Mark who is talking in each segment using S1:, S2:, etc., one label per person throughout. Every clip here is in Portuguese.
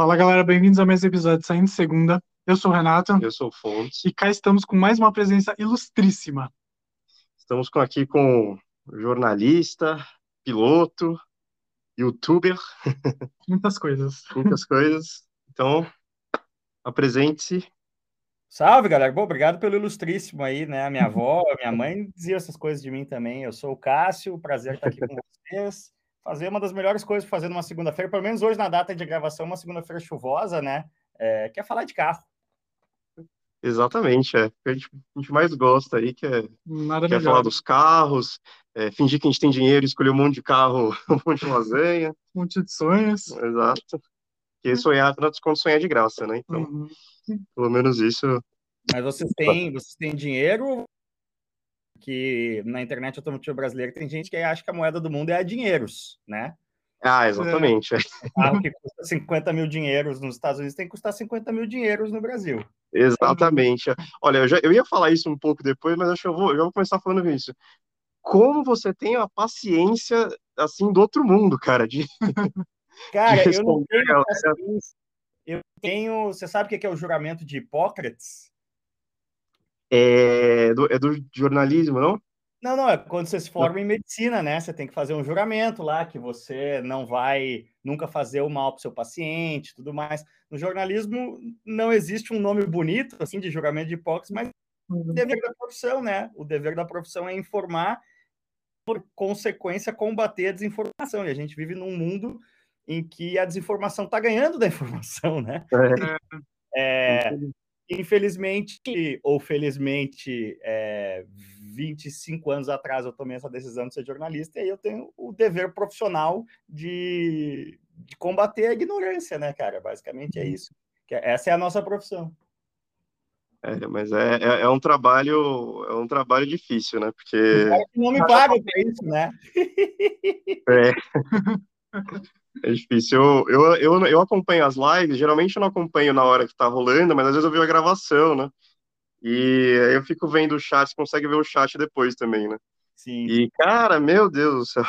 S1: Fala galera, bem-vindos a mais um episódio de Saindo Segunda. Eu sou o Renato
S2: Eu sou o Fontes.
S1: e cá estamos com mais uma presença ilustríssima.
S2: Estamos com- aqui com jornalista, piloto, youtuber,
S1: Muitas coisas.
S2: muitas coisas. Então, apresente-se.
S3: Salve, galera. Bom, obrigado pelo ilustríssimo aí, né? A minha avó, a minha mãe dizia essas coisas de mim também. Eu sou o Cássio, prazer estar aqui com vocês. Fazer uma das melhores coisas para fazer numa segunda-feira, pelo menos hoje na data de gravação, uma segunda-feira chuvosa, né? É, que é falar de carro.
S2: Exatamente, é. O que a gente, a gente mais gosta aí, que é,
S1: Nada
S2: que é falar dos carros, é, fingir que a gente tem dinheiro, escolher um monte de carro, um monte de lasanha.
S1: Um monte de sonhos.
S2: Exato. Porque sonhar, afinal de contas, sonhar é de graça, né? Então,
S1: Uhum.
S2: pelo menos isso.
S3: Mas vocês têm, vocês têm dinheiro que na internet automotiva brasileira tem gente que acha que a moeda do mundo é a dinheiros, né?
S2: Ah, exatamente. é.
S3: Carro que custa 50 mil dinheiros nos Estados Unidos tem que custar 50 mil dinheiros no Brasil.
S2: Exatamente. Olha, eu, já, eu ia falar isso um pouco depois, mas acho que eu vou, eu já vou começar falando isso. Como você tem a paciência, assim, do outro mundo, cara, de,
S3: Cara,
S2: de
S3: eu não tenho
S2: galera.
S3: paciência. Eu tenho. Você sabe o que é que é o juramento de Hipócrates?
S2: É do, é do jornalismo, não?
S3: Não, não, é quando você se forma em medicina, né? Você tem que fazer um juramento lá que você não vai nunca fazer o mal para o seu paciente, tudo mais. No jornalismo não existe um nome bonito assim de juramento de Hipócrates, mas o dever da profissão, né? O dever da profissão é informar, por consequência, combater a desinformação. E a gente vive num mundo em que a desinformação está ganhando da informação, né?
S2: É,
S3: É, infelizmente, ou felizmente, é, 25 anos atrás eu tomei essa decisão de ser jornalista e aí eu tenho o dever profissional de, de combater a ignorância, né, cara? Basicamente é isso. Que Essa é a nossa profissão.
S2: é, mas é, é, é um trabalho, é um trabalho difícil, né? Porque
S3: não me paga por isso, né?
S2: é, é difícil. Eu, eu, eu, eu acompanho as lives, geralmente eu não acompanho na hora que tá rolando, mas às vezes eu vejo a gravação, né? E eu fico vendo o chat, você consegue ver o chat depois também, né?
S3: Sim.
S2: E, cara, meu Deus do céu.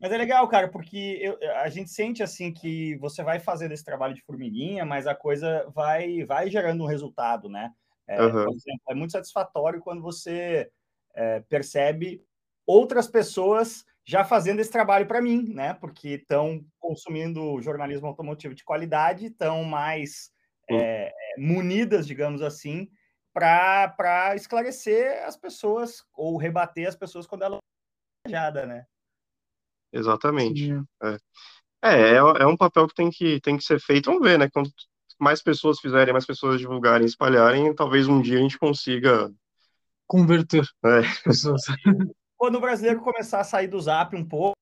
S3: Mas é legal, cara, porque eu- a gente sente assim que você vai fazendo esse trabalho de formiguinha, mas a coisa vai, vai gerando um resultado, né? É,
S2: Aham.
S3: Por exemplo, é muito satisfatório quando você é, percebe outras pessoas já fazendo esse trabalho para mim, né? Porque estão consumindo jornalismo automotivo de qualidade, estão mais
S2: Hum.
S3: é, é, munidas, digamos assim, para esclarecer as pessoas ou rebater as pessoas quando elas estão engajadas, né?
S2: Exatamente.
S1: Sim.
S2: É, é, é um papel que tem que, tem que ser feito. Vamos ver, né? Quanto mais pessoas fizerem, mais pessoas divulgarem, espalharem, talvez um dia a gente consiga.
S1: Converter
S2: É,
S1: as pessoas.
S3: quando o brasileiro começar a sair do zap um pouco,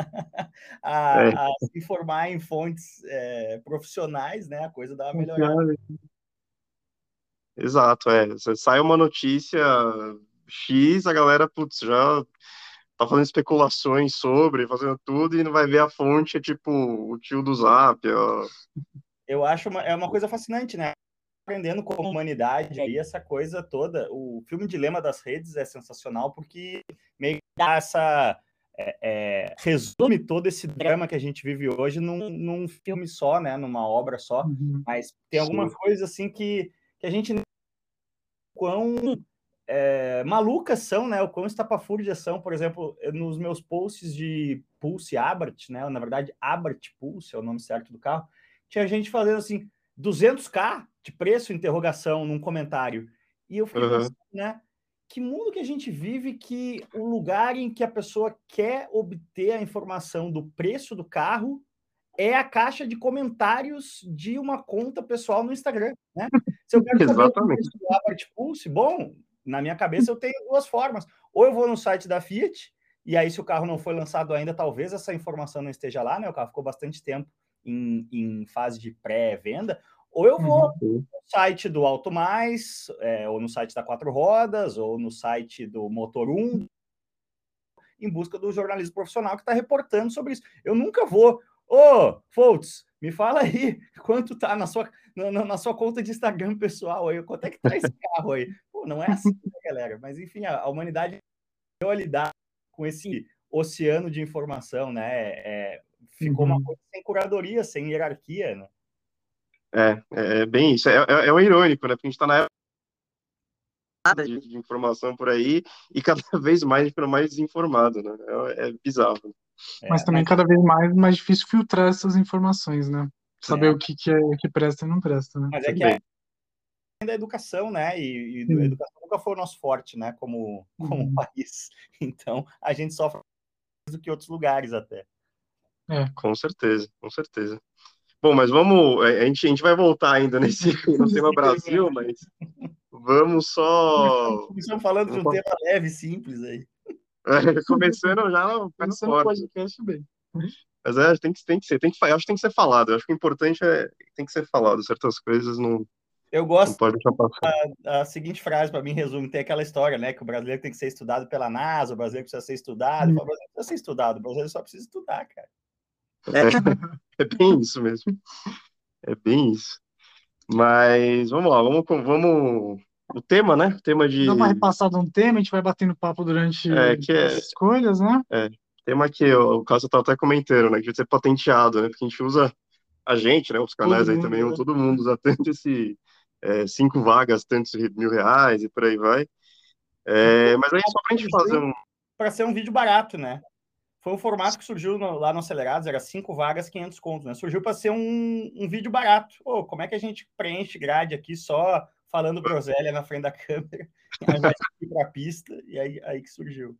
S3: a,
S2: É.
S3: a se informar em fontes é, profissionais, né? A coisa dá uma melhorada.
S2: exato, é. Você sai uma notícia X, a galera, putz, já tá fazendo especulações sobre, fazendo tudo, e não vai ver a fonte, é tipo o tio do Zap, ó.
S3: Eu acho uma, é uma coisa fascinante, né? Aprendendo com a humanidade aí, essa coisa toda. O filme Dilema das Redes é sensacional porque meio que dá essa. é, é, resume todo esse drama que a gente vive hoje num, num filme só, né? Numa obra só.
S1: Uhum.
S3: Mas tem algumas coisas assim que, que a gente quão é, malucas são, né? O quão estapafúrdias são, por exemplo, nos meus posts de Pulse Abarth, né? Na verdade, Abarth Pulse é o nome certo do carro. Tinha gente fazendo assim, 200k de preço, interrogação, num comentário. E eu fiquei
S2: Uhum.
S3: pensando, né? Que mundo que a gente vive que o lugar em que a pessoa quer obter a informação do preço do carro é a caixa de comentários de uma conta pessoal no Instagram, né? Se eu quero saber o
S2: Exatamente.
S3: preço do Abarth Pulse, bom, na minha cabeça eu tenho duas formas. Ou eu vou no site da Fiat, e aí se o carro não foi lançado ainda, talvez essa informação não esteja lá, né? O carro ficou bastante tempo em, em fase de pré-venda. Ou eu vou
S2: Uhum.
S3: no site do Auto Mais, é, ou no site da Quatro Rodas, ou no site do Motor 1, em busca do jornalismo profissional que está reportando sobre isso. Eu nunca vou, ô, Foltz, me fala aí quanto tá na sua, na, na sua conta de Instagram pessoal aí, quanto é que tá esse carro aí? Pô, não é assim, né, galera? Mas enfim, a, a humanidade deu a lidar com esse oceano de informação, né? É, ficou uhum. uma coisa sem curadoria, sem hierarquia, né?
S2: É, é, é bem isso. É, é, é o irônico, né? Porque a gente está na época de, de, informação por aí e cada vez mais a gente fica mais desinformado, né? É, é bizarro.
S1: É, mas também mas... cada vez mais mais difícil filtrar essas informações, né? Saber o que, que, é, que presta e não presta, né?
S3: Mas é que é da educação, né? E, e a educação nunca foi o nosso forte, né? Como, como uhum. país. Então, a gente sofre mais do que outros lugares até.
S2: É. Com certeza, com certeza. Bom, mas vamos. É, a gente, a gente vai voltar ainda nesse no tema Brasil, mas vamos só.
S3: Estamos falando de um tema leve, simples aí.
S2: É, começando já
S1: começando o podcast bem.
S2: Mas é, tem que, tem que ser, tem que, acho que tem que ser falado. Eu acho que o importante é tem que ser falado. Certas coisas não,
S3: eu gosto da, a seguinte frase, para mim, resume, tem aquela história, né? Que o brasileiro tem que ser estudado pela NASA, o brasileiro precisa ser estudado. Hum. O brasileiro precisa ser estudado, o brasileiro só precisa estudar, cara.
S2: É, é bem isso mesmo. É bem isso. Mas vamos lá, vamos, vamos. O tema, né? O tema de.
S1: Dá uma repassada um tema, a gente vai batendo papo durante
S2: é, que é...
S1: as escolhas, né?
S2: É. Tema que o caso tá até comentando, né? Que devia ser patenteado, né? Porque a gente usa a gente, né? Os canais todo aí mundo, também, né? todo mundo usa tanto esse, é, cinco vagas, tantos mil reais e por aí vai. É, mas aí só para a gente fazer um.
S3: Para ser um vídeo barato, né? Foi um formato que surgiu no, lá no Acelerados, era cinco vagas, 500 contos, né? Surgiu para ser um, um vídeo barato. Pô, como é que a gente preenche grade aqui só falando groselha na frente da câmera, para a pista, e aí, aí que surgiu.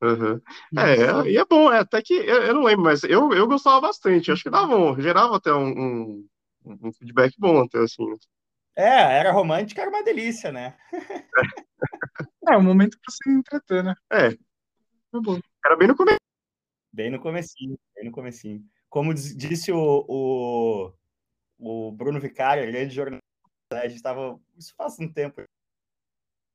S2: Uhum. É, e é bom, é, até que eu, eu, não lembro, mas eu, eu gostava bastante, acho que dava um, gerava até um, um, um feedback bom, até assim.
S3: É, era romântica, era uma delícia, né?
S1: é, um momento para se entreter, né?
S2: É. Era bem no começo.
S3: Bem no comecinho, bem no comecinho. Como disse o, o, o Bruno Vicário, grande jornalista, né, a gente estava, isso faz um tempo,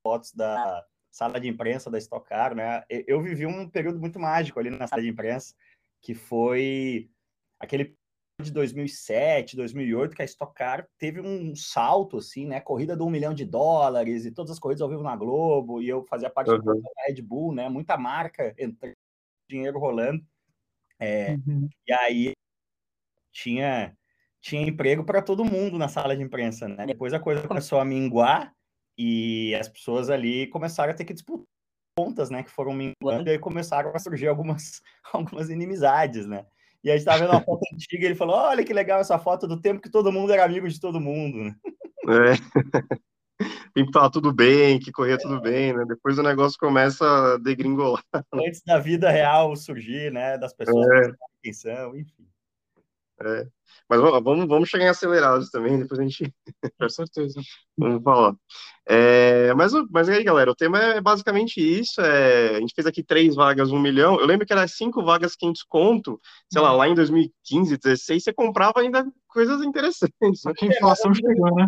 S3: fotos da sala de imprensa da Stock Car, né? Eu vivi um período muito mágico ali na sala de imprensa, que foi aquele de 2007, 2008, que a Stock Car teve um salto, assim, né? Corrida de um milhão de dólares e todas as corridas ao vivo na Globo, e eu fazia parte uhum. do Red Bull, né? Muita marca entrando, dinheiro rolando. É, uhum. E aí tinha, tinha emprego para todo mundo na sala de imprensa, né? Depois a coisa começou a minguar e as pessoas ali começaram a ter que disputar contas, né? Que foram minguando e aí começaram a surgir algumas, algumas inimizades, né? E a gente tava vendo uma foto antiga e ele falou: Olha que legal essa foto do tempo que todo mundo era amigo de todo mundo.
S2: É. Tem que falar tudo bem, que corria é. tudo bem, né? Depois o negócio começa a degringolar.
S3: Antes da vida real surgir, né? Das pessoas é. atenção, enfim.
S2: É. Mas vamos, vamos chegar em acelerados também, depois a gente.
S1: Com certeza.
S2: vamos falar. É, mas, mas aí, galera, o tema é basicamente isso. É, a gente fez aqui três vagas, um milhão. Eu lembro que era cinco vagas que desconto. Sei lá, lá em 2015, 2016, você comprava ainda coisas interessantes.
S1: Só que a inflação é, chegou, né?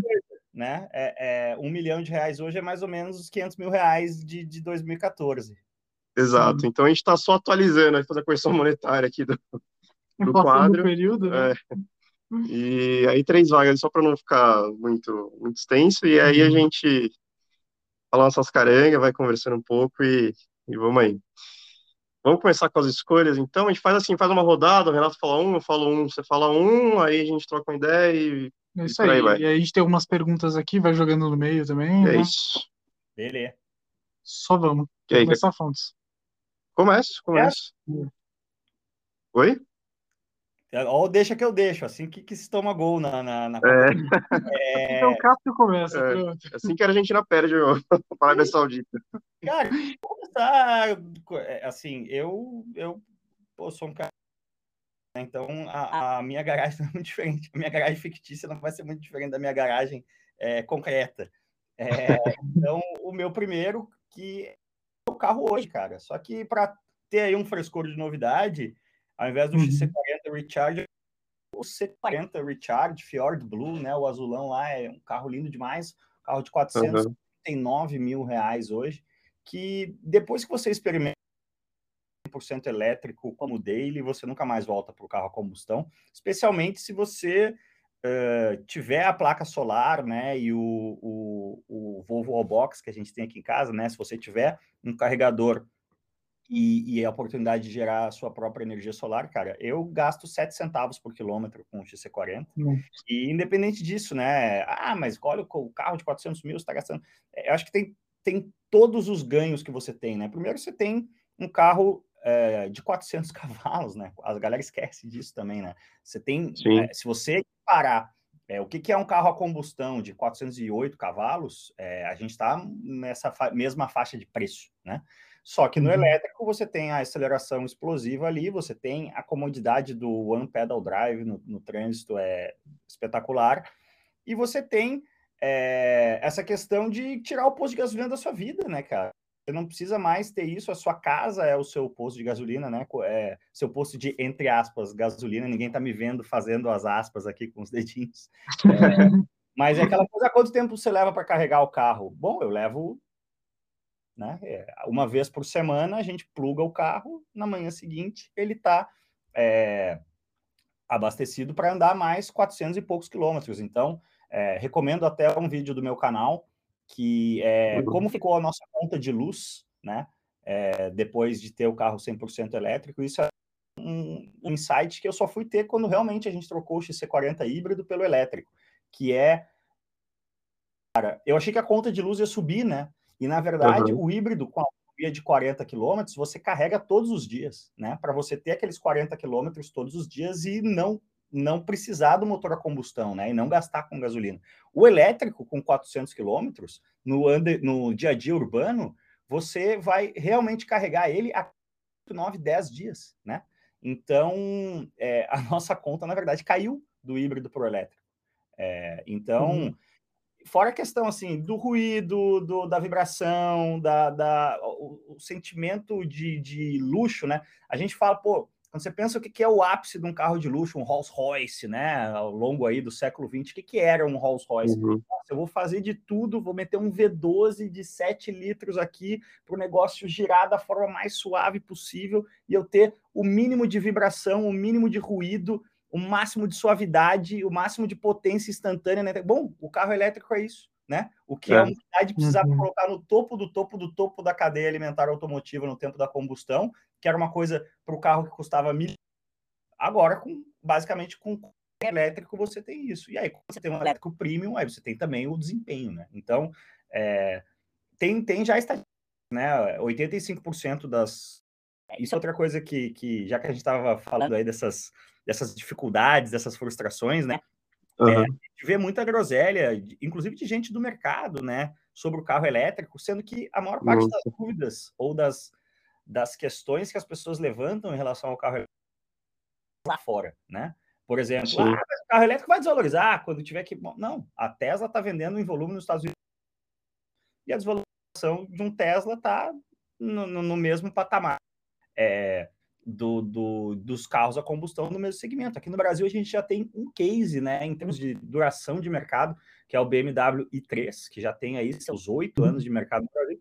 S3: Né? É, é, um milhão de reais hoje é mais ou menos os 500 mil reais de, de 2014.
S2: Exato. Sim. Então a gente está só atualizando, fazer a correção monetária aqui do, do quadro.
S1: período, né?
S2: É. E aí três vagas só para não ficar muito, muito extenso. E aí a uhum. gente fala nossas carangas, vai conversando um pouco e, e vamos aí. Vamos começar com as escolhas, então. A gente faz assim, faz uma rodada, o Renato fala um, eu falo um, você fala um, aí a gente troca uma ideia e.
S1: É isso aí. aí vai. E aí a gente tem algumas perguntas aqui, vai jogando no meio também.
S2: É né? isso.
S3: Beleza.
S1: Só vamos.
S2: E aí,
S1: começar, Fontes.
S2: Comece, comece. É. Oi?
S3: Ou deixa que eu deixo, assim que, que se toma gol na. na, na...
S1: É... é... Então o Cássio começa.
S2: É, assim que a Argentina perde o Arábia Saudita.
S3: Cara, começar. É, assim, eu, eu pô, sou um cara. Então a, a, minha garagem não é muito diferente. A minha garagem fictícia não vai ser muito diferente da minha garagem é, concreta. É, então, o meu primeiro, que é o carro hoje, cara. Só que para ter aí um frescor de novidade ao invés do uhum. XC40 Recharge, o C40 Recharge Fjord Blue, né? O azulão lá é um carro lindo demais, carro de 439 uhum. mil reais hoje, que depois que você experimenta 100% elétrico como daily, você nunca mais volta para o carro a combustão, especialmente se você uh, tiver a placa solar, né, e o, o, o Volvo Wallbox que a gente tem aqui em casa, né, se você tiver um carregador e, e, a oportunidade de gerar a sua própria energia solar, cara, eu gasto 7 centavos por quilômetro com o XC40. Hum. E independente disso, né? Ah, mas olha o carro de 400 mil, você está gastando. É, eu acho que tem, tem todos os ganhos que você tem, né? Primeiro, você tem um carro é, de 400 cavalos, né? A galera esquece disso também, né? Você tem, é, se você parar é, o que, que, é um carro a combustão de 408 cavalos, é, a gente está nessa fa mesma faixa de preço, né? Só que no uhum. elétrico você tem a aceleração explosiva ali, você tem a comodidade do One Pedal Drive no, no trânsito, é espetacular, e você tem é, essa questão de tirar o posto de gasolina da sua vida, né, cara? Você não precisa mais ter isso, a sua casa é o seu posto de gasolina, né? É seu posto de, entre aspas, gasolina. Ninguém tá me vendo fazendo as aspas aqui com os dedinhos. É, mas é aquela coisa, quanto tempo você leva para carregar o carro? Bom, eu levo né? É, uma vez por semana a gente pluga o carro, na manhã seguinte ele está é, abastecido para andar mais 400 e poucos quilômetros. Então, é, recomendo até um vídeo do meu canal que é como ficou a nossa conta de luz, né? É, depois de ter o carro 100% elétrico. Isso é um, um insight que eu só fui ter quando realmente a gente trocou o XC40 híbrido pelo elétrico, que é Cara, eu achei que a conta de luz ia subir, né? E, na verdade, uhum. o híbrido com a autonomia de 40 km, você carrega todos os dias, né? Para você ter aqueles 40 km todos os dias e não não precisar do motor a combustão, né? E não gastar com gasolina. O elétrico, com 400 km, no, under, no dia a dia urbano, você vai realmente carregar ele a 9, 10 dias, né? Então, é, a nossa conta, na verdade, caiu do híbrido para o elétrico. É, então, uhum fora a questão assim do ruído, do, da vibração, da, da o, o, sentimento de, de luxo, né? A gente fala, pô, quando você pensa o que, que é o ápice de um carro de luxo, um Rolls Royce, né? Ao longo aí do século XX, o que, que era um Rolls Royce? Uhum. Nossa, eu vou fazer de tudo, vou meter um V12 de 7 litros aqui para o negócio girar da forma mais suave possível e eu ter o mínimo de vibração, o mínimo de ruído o máximo de suavidade, o máximo de potência instantânea. Né? Bom, o carro elétrico é isso, né? O que é. a humanidade precisava uhum. colocar no topo do topo do topo da cadeia alimentar automotiva no tempo da combustão, que era uma coisa para o carro que custava mil. Agora, com basicamente com elétrico, você tem isso. E aí, quando você tem um elétrico premium, aí você tem também o desempenho, né? Então, é, tem, tem já estatística, né? 85% das. Isso é outra coisa que, que já que a gente estava falando aí dessas dessas dificuldades, dessas frustrações, né? Uhum. É, a gente vê muita groselha, inclusive de gente do mercado, né, sobre o carro elétrico, sendo que a maior parte Nossa. das dúvidas ou das, das questões que as pessoas levantam em relação ao carro lá fora, né? Por exemplo, ah, o carro elétrico vai desvalorizar quando tiver que. Não, a Tesla está vendendo em volume nos Estados Unidos e a desvalorização de um Tesla está no, no, no mesmo patamar. É, do, do, dos carros a combustão no mesmo segmento. Aqui no Brasil a gente já tem um case, né, em termos de duração de mercado, que é o BMW i3, que já tem aí seus oito anos de mercado no Brasil,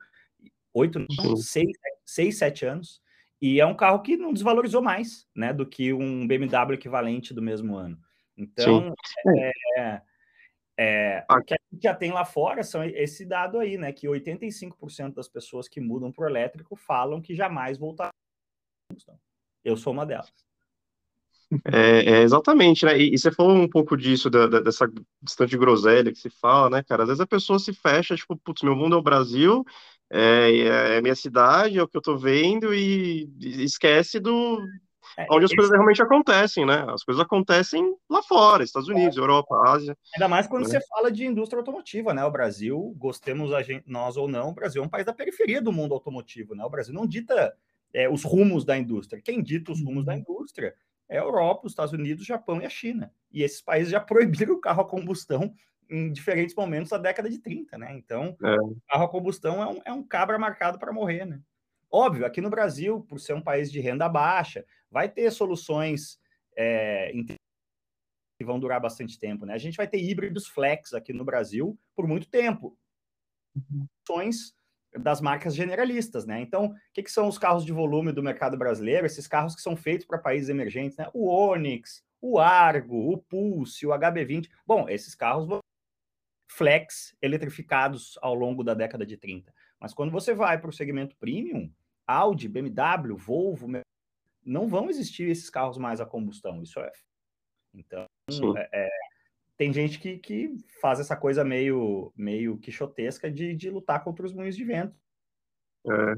S3: oito, seis, seis, sete anos, e é um carro que não desvalorizou mais, né, do que um BMW equivalente do mesmo ano. Então, é, é, é, o que a gente já tem lá fora são esse dado aí, né, que 85% das pessoas que mudam para o elétrico falam que jamais voltarão. Eu sou uma delas.
S2: É, é, exatamente, né? E, e, você falou um pouco disso, da, da, dessa distante groselha que se fala, né, cara? Às vezes a pessoa se fecha, tipo, putz, meu mundo é o Brasil, é, é minha cidade, é o que eu tô vendo, e, esquece do. É, onde as coisas realmente acontecem, né? As coisas acontecem lá fora, Estados Unidos, Europa, Ásia.
S3: Ainda mais quando né? você fala de indústria automotiva, né? O Brasil, gostemos a gente, nós ou não, o Brasil é um país da periferia do mundo automotivo, né? O Brasil não dita é, os rumos da indústria. Quem dita os rumos da uhum. indústria é a Europa, os Estados Unidos, o Japão e a China. E esses países já proibiram o carro a combustão em diferentes momentos da década de 30, né? Então, é. carro a combustão é um, é um cabra marcado para morrer, né? Óbvio, aqui no Brasil, por ser um país de renda baixa, vai ter soluções é, que vão durar bastante tempo, né? A gente vai ter híbridos flex aqui no Brasil por muito tempo. Soluções das marcas generalistas, né? Então, o que, que, são os carros de volume do mercado brasileiro? Esses carros que são feitos para países emergentes, né? O Onix, o Argo, o Pulse, o HB20. Bom, esses carros vão flex eletrificados ao longo da década de 30. Mas quando você vai para o segmento premium, Audi, BMW, Volvo, não vão existir esses carros mais a combustão. Isso é. Então, é, é, tem gente que, que faz essa coisa meio, meio quixotesca de, de lutar contra os moinhos de vento.
S2: É.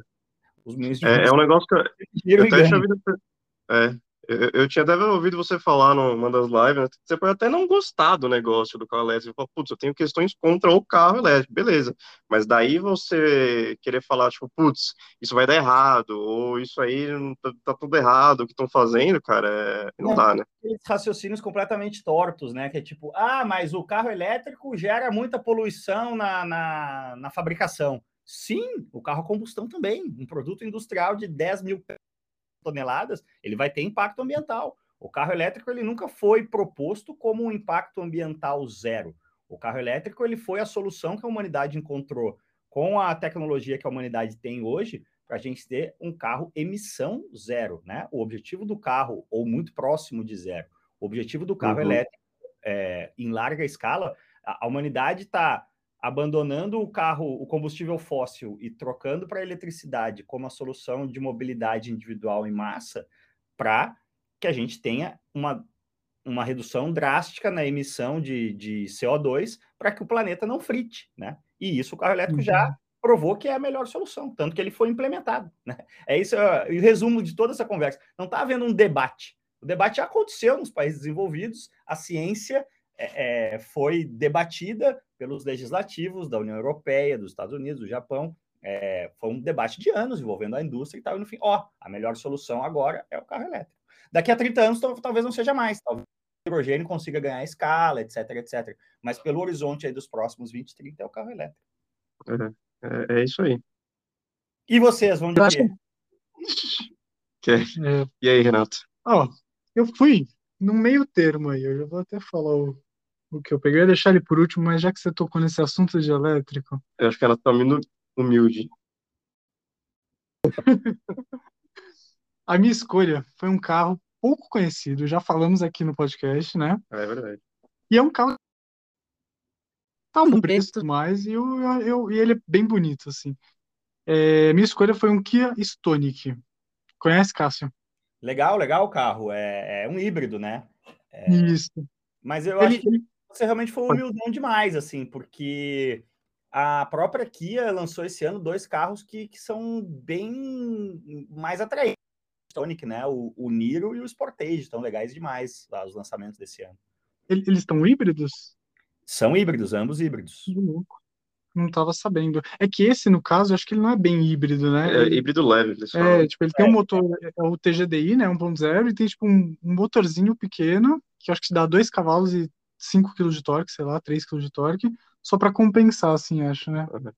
S3: Os moinhos de
S2: é,
S3: vento.
S2: É um negócio que eu, eu até tinha é, eu, eu, tinha até ouvido você falar numa das lives, né? você pode até não gostar do negócio do carro elétrico, falar, putz, eu tenho questões contra o carro elétrico, beleza, mas daí você querer falar, tipo, putz, isso vai dar errado, ou isso aí tá, tá tudo errado, o que estão fazendo, cara, é... não, não dá, né?
S3: Raciocínios completamente tortos, né, que é tipo, ah, mas o carro elétrico gera muita poluição na, na, na fabricação. Sim, o carro a combustão também, um produto industrial de 10 mil toneladas, ele vai ter impacto ambiental. O carro elétrico ele nunca foi proposto como um impacto ambiental zero. O carro elétrico ele foi a solução que a humanidade encontrou com a tecnologia que a humanidade tem hoje para a gente ter um carro emissão zero, né? O objetivo do carro ou muito próximo de zero. O objetivo do carro uhum. elétrico é, em larga escala, a, a humanidade está abandonando o carro, o combustível fóssil e trocando para a eletricidade como a solução de mobilidade individual em massa, para que a gente tenha uma, uma redução drástica na emissão de, de CO2 para que o planeta não frite, né? E isso o carro elétrico uhum. já provou que é a melhor solução, tanto que ele foi implementado, né? É isso é, o resumo de toda essa conversa. Não está havendo um debate. O debate já aconteceu nos países desenvolvidos, a ciência é, é, foi debatida pelos legislativos da União Europeia, dos Estados Unidos, do Japão. É, foi um debate de anos envolvendo a indústria e tal, e no fim, ó, a melhor solução agora é o carro elétrico. Daqui a 30 anos talvez não seja mais, talvez o hidrogênio consiga ganhar escala, etc, etc. Mas pelo horizonte aí dos próximos 20, 30 é o carro elétrico.
S2: É, é, é isso aí.
S3: E vocês vão dizer?
S2: Que... É. E aí, Renato?
S1: Ó, eu fui no meio termo aí, eu já vou até falar o, o que eu peguei. Eu ia deixar ele por último, mas já que você tocou nesse assunto de elétrico.
S2: Eu acho que ela tá muito humilde.
S1: A minha escolha foi um carro pouco conhecido, já falamos aqui no podcast, né?
S2: É verdade.
S1: E é um carro tá um preço mais e, eu, eu, e ele é bem bonito, assim. É, minha escolha foi um Kia Stonic. Conhece, Cássio?
S3: Legal, legal o carro. É, é um híbrido, né? É...
S1: Isso.
S3: Mas eu ele, acho que você realmente foi humildão demais, assim, porque a própria Kia lançou esse ano dois carros que, que são bem mais atraentes. Stonic, né? O, o Niro e o Sportage estão legais demais lá, os lançamentos desse ano.
S1: Eles estão híbridos?
S3: São híbridos, ambos híbridos.
S1: Que louco. Não estava sabendo. É que esse, no caso, acho que ele não é bem híbrido, né?
S2: É híbrido leve,
S1: É, tipo, ele tem um é. motor, é o TGDI, né, 1.0, e tem, tipo, um, um motorzinho pequeno, que acho que dá 2 cavalos e 5 kg de torque, sei lá, 3 kg de torque, só para compensar, assim, acho, né? Uhum.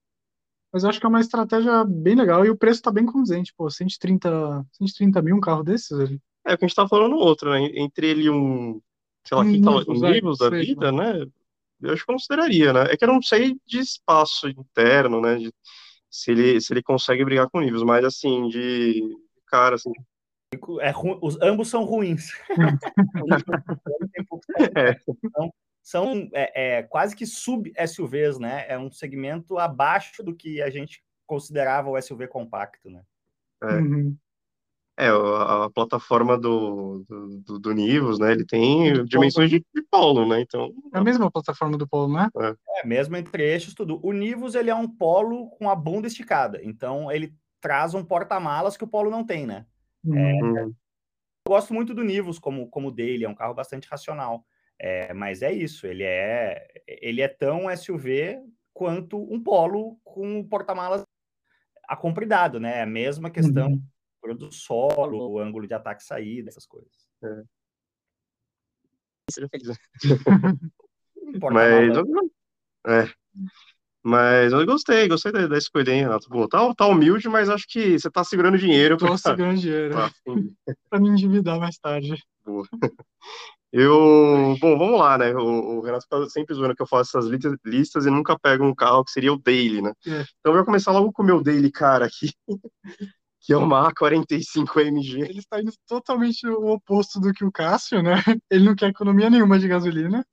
S1: Mas eu acho que é uma estratégia bem legal e o preço tá bem condizente, pô, 130, 130 mil um carro desses ali.
S2: É o que a gente tá falando outro, né? Entre ele um, sei lá, que tá, um nível da vida, né? Eu acho que consideraria, né? É que eu não sei de espaço interno, né? De, se ele, se ele consegue brigar com níveis, mas assim, de cara, assim,
S3: é, os, ambos são ruins. é. Então, são é, é, quase que sub-SUVs, né? É um segmento abaixo do que a gente considerava o SUV compacto, né?
S2: É, uhum. é a, a, plataforma do, do, do, Nivus, né? Ele tem dimensões de, de, polo, né? Então...
S1: É a mesma plataforma do polo, né?
S3: É. é, mesmo entre eixos, tudo. O Nivus, ele é um polo com a bunda esticada. Então, ele traz um porta-malas que o polo não tem, né? É, uhum. eu gosto muito do Nivus como, como dele, é um carro bastante racional. É, mas é isso, ele é, ele é tão SUV quanto um Polo com porta-malas acompridado, né? A mesma questão uhum. do solo, o ângulo de ataque saída, essas coisas. É.
S2: mas, é. Mas eu gostei, gostei da, da escolha, hein, Renato? Bom, tá, tá humilde, mas acho que você tá segurando dinheiro.
S1: Tô pra... segurando dinheiro. Tá. pra me endividar mais tarde.
S2: Boa. Eu, bom, vamos lá, né? O, o Renato tá sempre zoando que eu faço essas listas, listas e nunca pego um carro que seria o Daily, né? É. Então eu vou começar logo com o meu Daily, cara, aqui, que é uma A45 AMG.
S1: Ele está indo totalmente o oposto do que o Cássio, né? Ele não quer economia nenhuma de gasolina.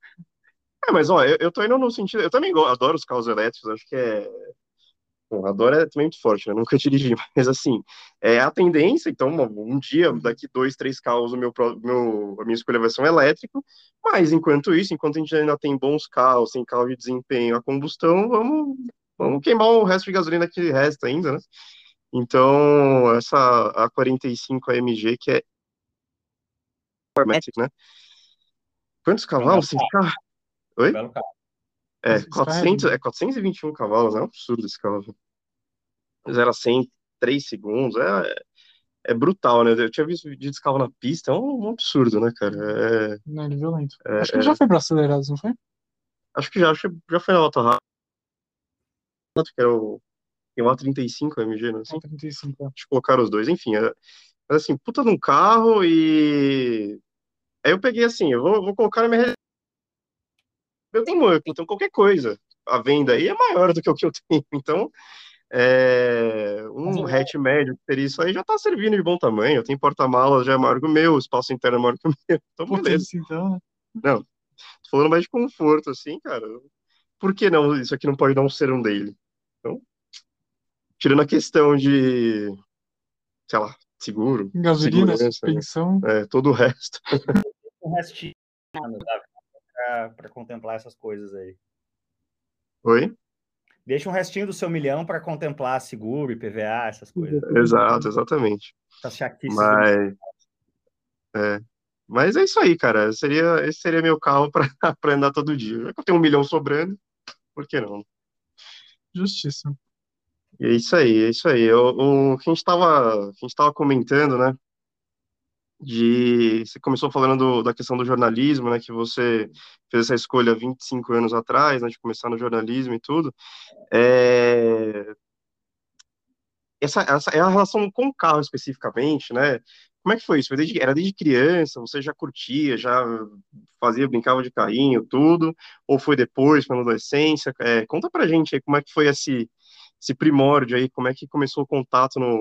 S2: É, mas ó, eu, eu tô indo no sentido. Eu também adoro os carros elétricos, acho que é. Bom, adoro é também muito forte, né? Nunca dirigi, mas assim, é a tendência, então, um dia, daqui dois, três carros, o meu, meu, a minha escolha vai ser um elétrico, mas enquanto isso, enquanto a gente ainda tem bons carros, tem carro de desempenho a combustão, vamos, vamos queimar o resto de gasolina que resta ainda, né? Então, essa A45 AMG, que é né? Quantos cavalos tem esse carro? Oi? Belo carro. É, 400, é 421 cavalos, é um absurdo esse carro. 0 a 100, 3 segundos, é, é brutal, né? Eu tinha visto vídeo desse carro na pista, é um, um absurdo, né, cara? É,
S1: não, ele é violento. É, acho que ele já foi para acelerados, não foi?
S2: Acho que já, acho que já foi na Auto Rádio. Que era o, tem o A35 AMG, né? Assim?
S1: A35, é.
S2: Deixa eu colocar os dois, enfim. É, mas assim, puta num carro e. Aí eu peguei assim, eu vou, vou colocar na minha meu tamanho, então qualquer coisa. A venda aí é maior do que o que eu tenho. Então, é, um hatch médio que teria isso aí já tá servindo de bom tamanho. Eu tenho porta-malas já é maior que o meu, o espaço interno é maior que o meu. Então, beleza. então, né? Não, tô falando mais de conforto, assim, cara. Por que não? Isso aqui não pode dar um ser um dele. Então, tirando a questão de, sei lá, seguro,
S1: gasolina, suspensão,
S2: né? é, todo o resto.
S3: O restinho, para contemplar essas coisas aí.
S2: Oi?
S3: Deixa um restinho do seu milhão para contemplar seguro, IPVA, essas coisas.
S2: Exato, exatamente.
S3: Tá
S2: Mas, é, mas é isso aí, cara. Seria, esse seria meu carro para andar todo dia. Já que eu tenho um milhão sobrando, por que não?
S1: Justiça.
S2: E é isso aí, é isso aí. O, o que a gente estava comentando, né? De você começou falando do, da questão do jornalismo, né, que você fez essa escolha 25 anos atrás, né, de começar no jornalismo e tudo. É... Essa, essa é a relação com o carro especificamente, né? Como é que foi isso? Foi desde, era desde criança? Você já curtia, já fazia, brincava de carrinho, tudo? Ou foi depois, na adolescência? É, conta pra gente aí como é que foi esse, esse primórdio aí, como é que começou o contato no,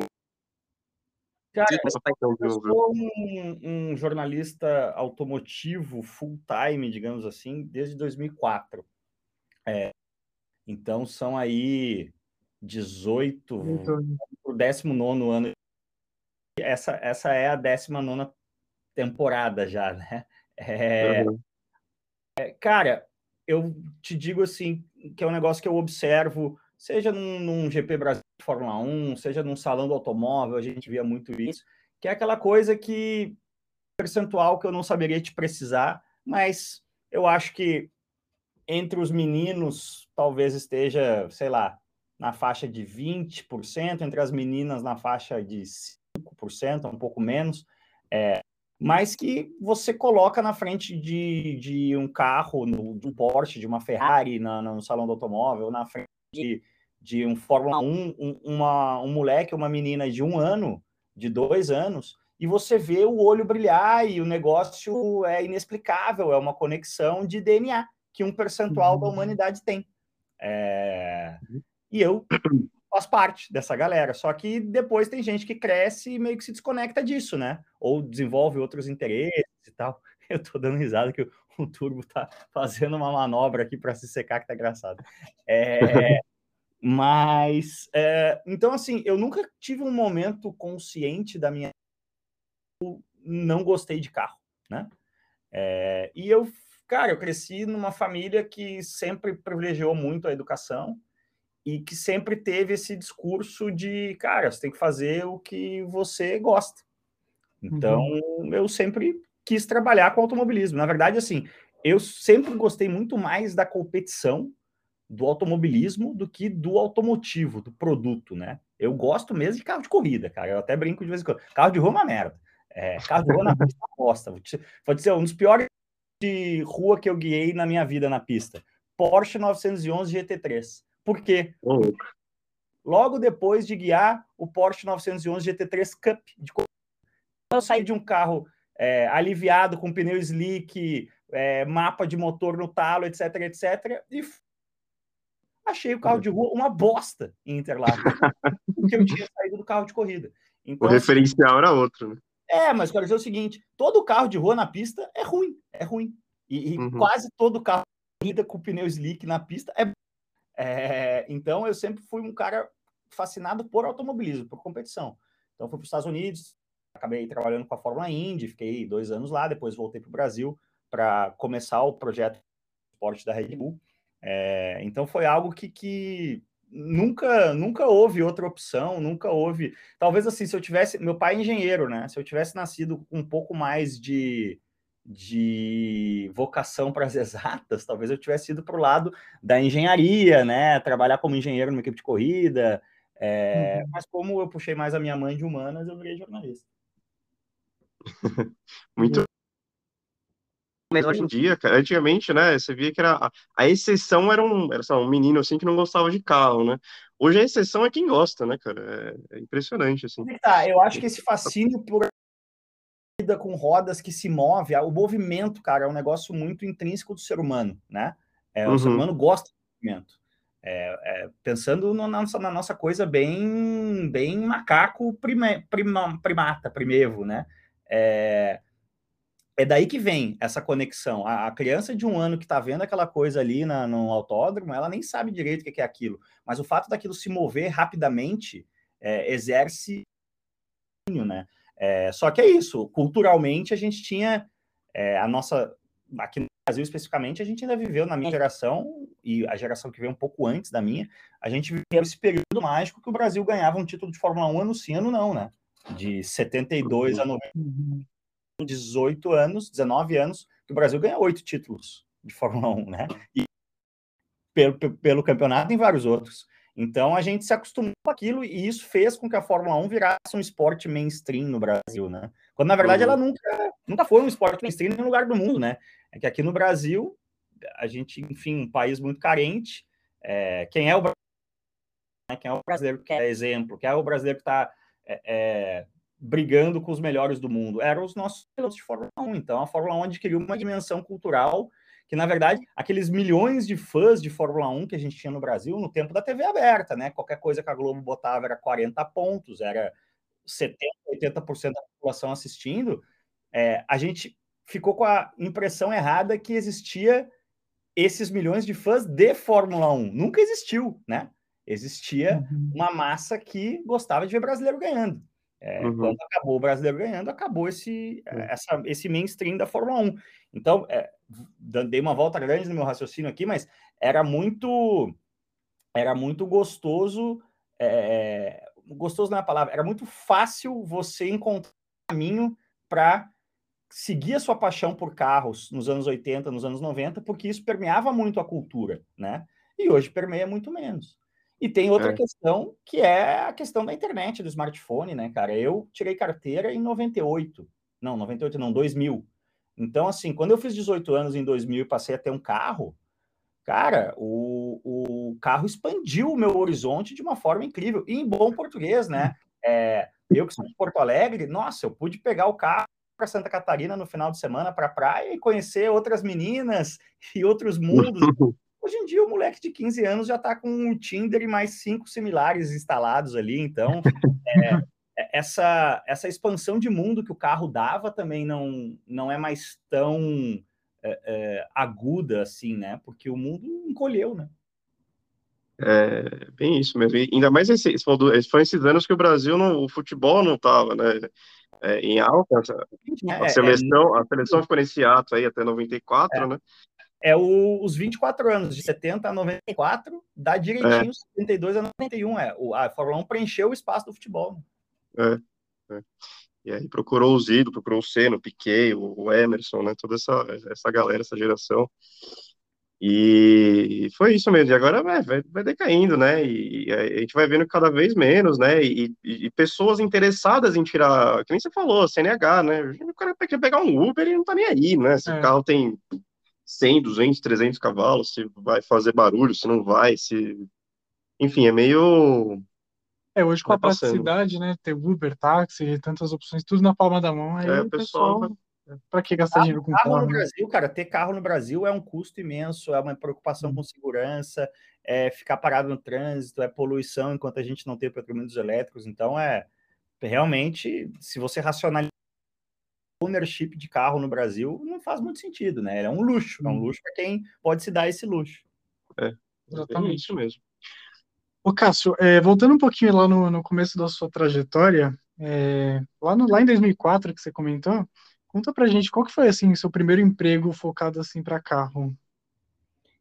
S3: Cara, eu sou um, um, jornalista automotivo full-time, digamos assim, desde 2004. É, então, são aí 18, o 19 ano. Essa, essa é a 19 temporada já, né? É, uhum. é, cara, eu te digo assim, que é um negócio que eu observo seja num, num GP Brasil Fórmula 1, seja num salão do automóvel, a gente via muito isso, que é aquela coisa que percentual que eu não saberia te precisar, mas eu acho que entre os meninos talvez esteja, sei lá, na faixa de 20%, entre as meninas na faixa de 5%, um pouco menos, é, mas que você coloca na frente de, de um carro, no, de um Porsche, de uma Ferrari na, no salão do automóvel, na frente de, de um Fórmula 1, um, uma, um moleque, uma menina de um ano, de dois anos, e você vê o olho brilhar e o negócio é inexplicável, é uma conexão de DNA que um percentual uhum. da humanidade tem. É... Uhum. E eu faço parte dessa galera. Só que depois tem gente que cresce e meio que se desconecta disso, né? Ou desenvolve outros interesses e tal. Eu tô dando risada que o Turbo tá fazendo uma manobra aqui para se secar, que tá engraçado. É, mas, é, então, assim, eu nunca tive um momento consciente da minha. Eu não gostei de carro, né? É, e eu, cara, eu cresci numa família que sempre privilegiou muito a educação e que sempre teve esse discurso de, cara, você tem que fazer o que você gosta. Então, uhum. eu sempre quis trabalhar com automobilismo. Na verdade, assim, eu sempre gostei muito mais da competição do automobilismo do que do automotivo, do produto, né? Eu gosto mesmo de carro de corrida, cara. Eu até brinco de vez em quando. Carro de rua é uma merda. É, carro de rua na pista é bosta. Pode ser um dos piores de rua que eu guiei na minha vida na pista. Porsche 911 GT3. Por quê? Logo depois de guiar o Porsche 911 GT3 Cup de eu saí de um carro é, aliviado com pneu slick, é, mapa de motor no talo, etc, etc, e achei o carro de rua uma bosta em Interlagos, porque eu tinha saído do carro de corrida.
S2: Então, o referencial era outro, né?
S3: É, mas quero dizer o seguinte: todo carro de rua na pista é ruim, é ruim. E, e uhum. quase todo carro de corrida com pneu slick na pista é, é. Então eu sempre fui um cara fascinado por automobilismo, por competição. Então, fui para os Estados Unidos, acabei trabalhando com a Fórmula Indy, fiquei dois anos lá, depois voltei para o Brasil para começar o projeto de esporte da Red Bull. É, então, foi algo que, que nunca nunca houve outra opção, nunca houve. Talvez assim, se eu tivesse. Meu pai é engenheiro, né? Se eu tivesse nascido com um pouco mais de, de vocação para as exatas, talvez eu tivesse ido para o lado da engenharia, né? Trabalhar como engenheiro numa equipe de corrida. É, uhum. Mas como eu puxei mais a minha mãe de humanas, eu virei jornalista.
S2: Muito mas hoje em dia, cara, antigamente, né, você via que era a, a exceção era um, era só, um menino assim que não gostava de carro, né? Hoje a exceção é quem gosta, né, cara? É, é impressionante assim.
S3: Tá, eu acho que esse fascínio por vida com rodas que se move, o movimento, cara, é um negócio muito intrínseco do ser humano, né? É, o uhum. ser humano gosta do movimento. É, é, pensando no, na, nossa, na, nossa, coisa bem, bem macaco prima, prima, primata, primevo, né? É, é daí que vem essa conexão. A, a criança de um ano que está vendo aquela coisa ali na, no autódromo, ela nem sabe direito o que é aquilo. Mas o fato daquilo se mover rapidamente é, exerce, né? É, só que é isso. Culturalmente a gente tinha é, a nossa aqui no Brasil especificamente a gente ainda viveu na minha geração e a geração que veio um pouco antes da minha, a gente viveu esse período mágico que o Brasil ganhava um título de Fórmula 1 anunciando não, né? De 72 a 90 18 anos, 19 anos, que o Brasil ganha oito títulos de Fórmula 1, né? E pelo, pelo campeonato em vários outros. Então a gente se acostumou com aquilo e isso fez com que a Fórmula 1 virasse um esporte mainstream no Brasil, né? Quando na verdade uhum. ela nunca, nunca foi um esporte mainstream em nenhum lugar do mundo, né? É que aqui no Brasil, a gente, enfim, um país muito carente. É, quem é o né? quem é o brasileiro que é exemplo, quem é o brasileiro que está é, é, brigando com os melhores do mundo, eram os nossos pilotos de Fórmula 1. Então, a Fórmula 1 adquiriu uma dimensão cultural que, na verdade, aqueles milhões de fãs de Fórmula 1 que a gente tinha no Brasil, no tempo da TV aberta, né? Qualquer coisa que a Globo botava era 40 pontos, era 70%, 80% da população assistindo. É, a gente ficou com a impressão errada que existia esses milhões de fãs de Fórmula 1. Nunca existiu, né? Existia uhum. uma massa que gostava de ver brasileiro ganhando. É, uhum. Quando acabou o brasileiro ganhando, acabou esse, uhum. essa, esse mainstream da Fórmula 1. Então, é, dei uma volta grande no meu raciocínio aqui, mas era muito era muito gostoso. É, gostoso não é a palavra, era muito fácil você encontrar um caminho para seguir a sua paixão por carros nos anos 80, nos anos 90, porque isso permeava muito a cultura, né? E hoje permeia muito menos. E tem outra é. questão, que é a questão da internet, do smartphone, né, cara? Eu tirei carteira em 98. Não, 98 não, 2000. Então, assim, quando eu fiz 18 anos em 2000 e passei a ter um carro, cara, o, o carro expandiu o meu horizonte de uma forma incrível. E em bom português, né? É, eu que sou de Porto Alegre, nossa, eu pude pegar o carro para Santa Catarina no final de semana para a praia e conhecer outras meninas e outros mundos. Hoje em dia, o moleque de 15 anos já está com um Tinder e mais cinco similares instalados ali. Então, é, é, essa, essa expansão de mundo que o carro dava também não, não é mais tão é, é, aguda assim, né? Porque o mundo encolheu, né?
S2: É bem isso mesmo. E ainda mais esse, foi esses anos que o Brasil, não, o futebol não estava, né? É, em alta, a, é, seleção, a seleção ficou nesse ato aí até 94, né?
S3: É o, os 24 anos, de 70 a 94, dá direitinho, é. 72 a 91. É, o, a Fórmula 1 preencheu o espaço do futebol.
S2: É, é. E aí procurou o Zido, procurou o Senna, o Piquet, o, Emerson, né? Toda essa, essa galera, essa geração. E foi isso mesmo. E agora vai, vai, vai decaindo, né? E, e, a gente vai vendo cada vez menos, né? E, e, pessoas interessadas em tirar, que nem você falou, CNH, né? O cara quer pegar um Uber e não tá nem aí, né? Se é. o carro tem 100, 200, 300 cavalos, se vai fazer barulho, se não vai, se... Enfim, é meio...
S1: É, hoje com a praticidade, né, ter Uber, táxi, tantas opções, tudo na palma da mão, aí é, o pessoal... pessoal... Para que gastar dinheiro com carro?
S3: carro no né? Brasil, cara, ter carro no Brasil é um custo imenso, é uma preocupação com segurança, é ficar parado no trânsito, é poluição enquanto a gente não tem petrolíferos elétricos. Então, é realmente, se você racionalizar ownership de carro no Brasil não faz muito sentido, né? É um luxo, é um luxo para quem pode se dar esse luxo.
S2: É, exatamente isso mesmo.
S1: Ô, Cássio, é, voltando um pouquinho lá no, no começo da sua trajetória, é, lá, no, lá em 2004 que você comentou, conta pra gente qual que foi, assim, seu primeiro emprego focado, assim, para carro?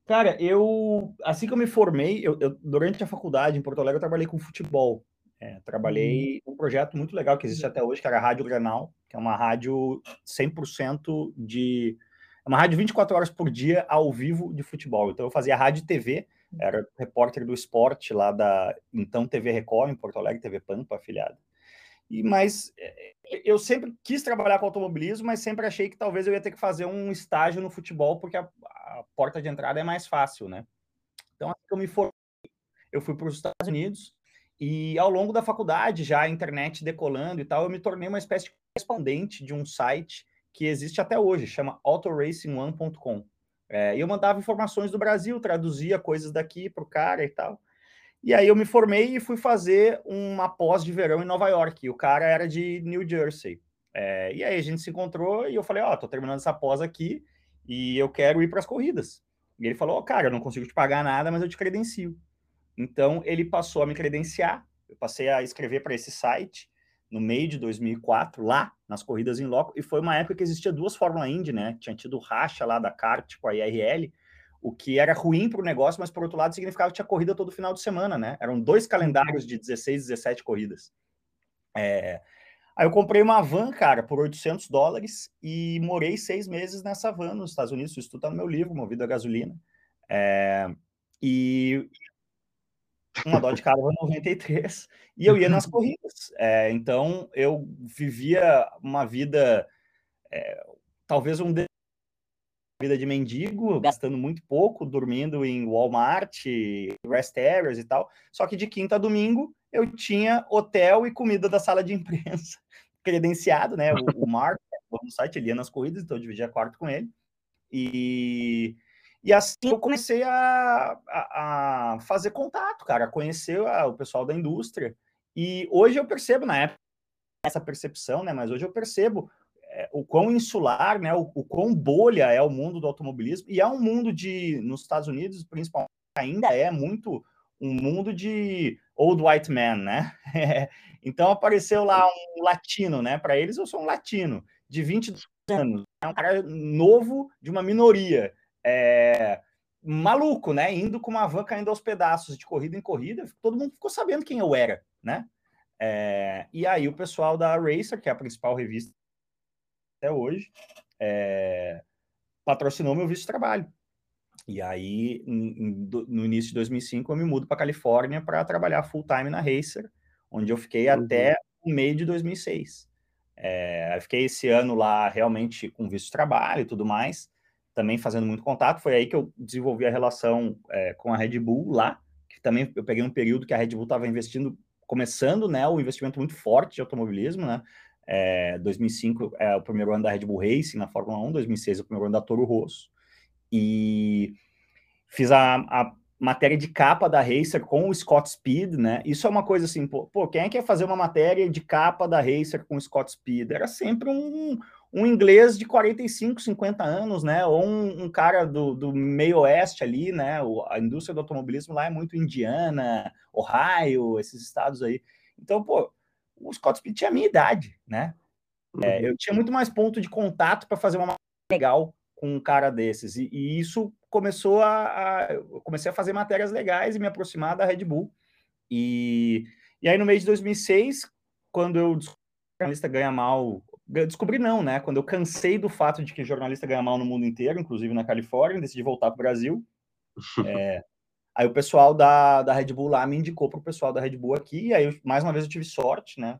S3: Cara, eu, assim que eu me formei, eu, eu, durante a faculdade em Porto Alegre, eu trabalhei com futebol. É, trabalhei num projeto muito legal que existe até hoje, que era a Rádio Granal, que é uma rádio 100% de... É uma rádio 24 horas por dia, ao vivo, de futebol. Então, eu fazia rádio e TV, era repórter do esporte lá da então TV Record, em Porto Alegre, TV Pampa, afiliada. E, mas eh, eu sempre quis trabalhar com automobilismo, mas sempre achei que talvez eu ia ter que fazer um estágio no futebol, porque a, a porta de entrada é mais fácil, né? Então, assim que eu me formei, eu fui para os Estados Unidos, e ao longo da faculdade, já a internet decolando e tal, eu me tornei uma espécie de correspondente de um site que existe até hoje, chama autoracing1.com. É, eu mandava informações do Brasil, traduzia coisas daqui para o cara e tal. E aí eu me formei e fui fazer uma pós de verão em Nova York. O cara era de New Jersey. É, e aí a gente se encontrou e eu falei, ó, oh, tô terminando essa pós aqui e eu quero ir para as corridas. E ele falou, oh, cara, eu não consigo te pagar nada, mas eu te credencio. Então ele passou a me credenciar. Eu passei a escrever para esse site no meio de 2004, lá nas corridas em loco, e foi uma época que existia duas Fórmula Indy, né? Tinha tido racha lá da kart com a IRL, o que era ruim para o negócio, mas por outro lado significava que tinha corrida todo final de semana, né? Eram dois calendários de 16, 17 corridas. É... Aí eu comprei uma van, cara, por 800 dólares e morei seis meses nessa van nos Estados Unidos. Isso tudo tá no meu livro, Movido a Gasolina. É... E uma Dodge Caravan 93, e eu ia nas corridas. É, então, eu vivia uma vida, é, talvez um vida de mendigo, gastando muito pouco, dormindo em Walmart, rest areas e tal. Só que de quinta a domingo eu tinha hotel e comida da sala de imprensa credenciado, né? O, o Mark, no site, ele ia nas corridas, então eu dividia quarto com ele. E e assim eu comecei a, a, a fazer contato, cara, a conhecer a, o pessoal da indústria. E hoje eu percebo, na época, essa percepção, né? Mas hoje eu percebo é, o quão insular, né? O, o quão bolha é o mundo do automobilismo. E é um mundo de, nos Estados Unidos, principalmente, ainda é muito um mundo de old white man, né? então apareceu lá um latino, né? Para eles eu sou um latino de 22 anos, é um cara novo de uma minoria é, maluco, né? Indo com uma van caindo aos pedaços de corrida em corrida, todo mundo ficou sabendo quem eu era, né? É, e aí o pessoal da Racer, que é a principal revista até hoje, é, patrocinou meu visto de trabalho. E aí, no início de 2005, eu me mudo para Califórnia para trabalhar full time na Racer, onde eu fiquei uhum. até o meio de 2006. É, fiquei esse ano lá realmente com visto de trabalho e tudo mais também fazendo muito contato. Foi aí que eu desenvolvi a relação é, com a Red Bull lá, que também eu peguei um período que a Red Bull estava investindo, começando, né, o investimento muito forte de automobilismo, né, é, 2005 é o primeiro ano da Red Bull Racing na Fórmula 1, 2006 é o primeiro ano da Toro Rosso, e fiz a, a matéria de capa da Racer com o Scott Speed, né? Isso é uma coisa assim, pô, pô, quem é que quer fazer uma matéria de capa da Racer com o Scott Speed? Era sempre um, um inglês de 45, 50 anos, né? Ou um, um cara do, do, meio oeste ali, né? O, a indústria do automobilismo lá é muito Indiana, Ohio, esses estados aí. Então, pô, o Scott Speed tinha a minha idade, né? É, uhum. eu tinha muito mais ponto de contato para fazer uma legal com um cara desses. E, e isso começou a, a, Eu comecei a fazer matérias legais e me aproximar da Red Bull. E, e aí, no mês de 2006, quando eu descobri que a lista ganha mal descobri não, né? Quando eu cansei do fato de que jornalista ganha mal no mundo inteiro, inclusive na Califórnia, decidi voltar para o Brasil. É, aí o pessoal da, da Red Bull lá me indicou para o pessoal da Red Bull aqui, e aí mais uma vez eu tive sorte, né?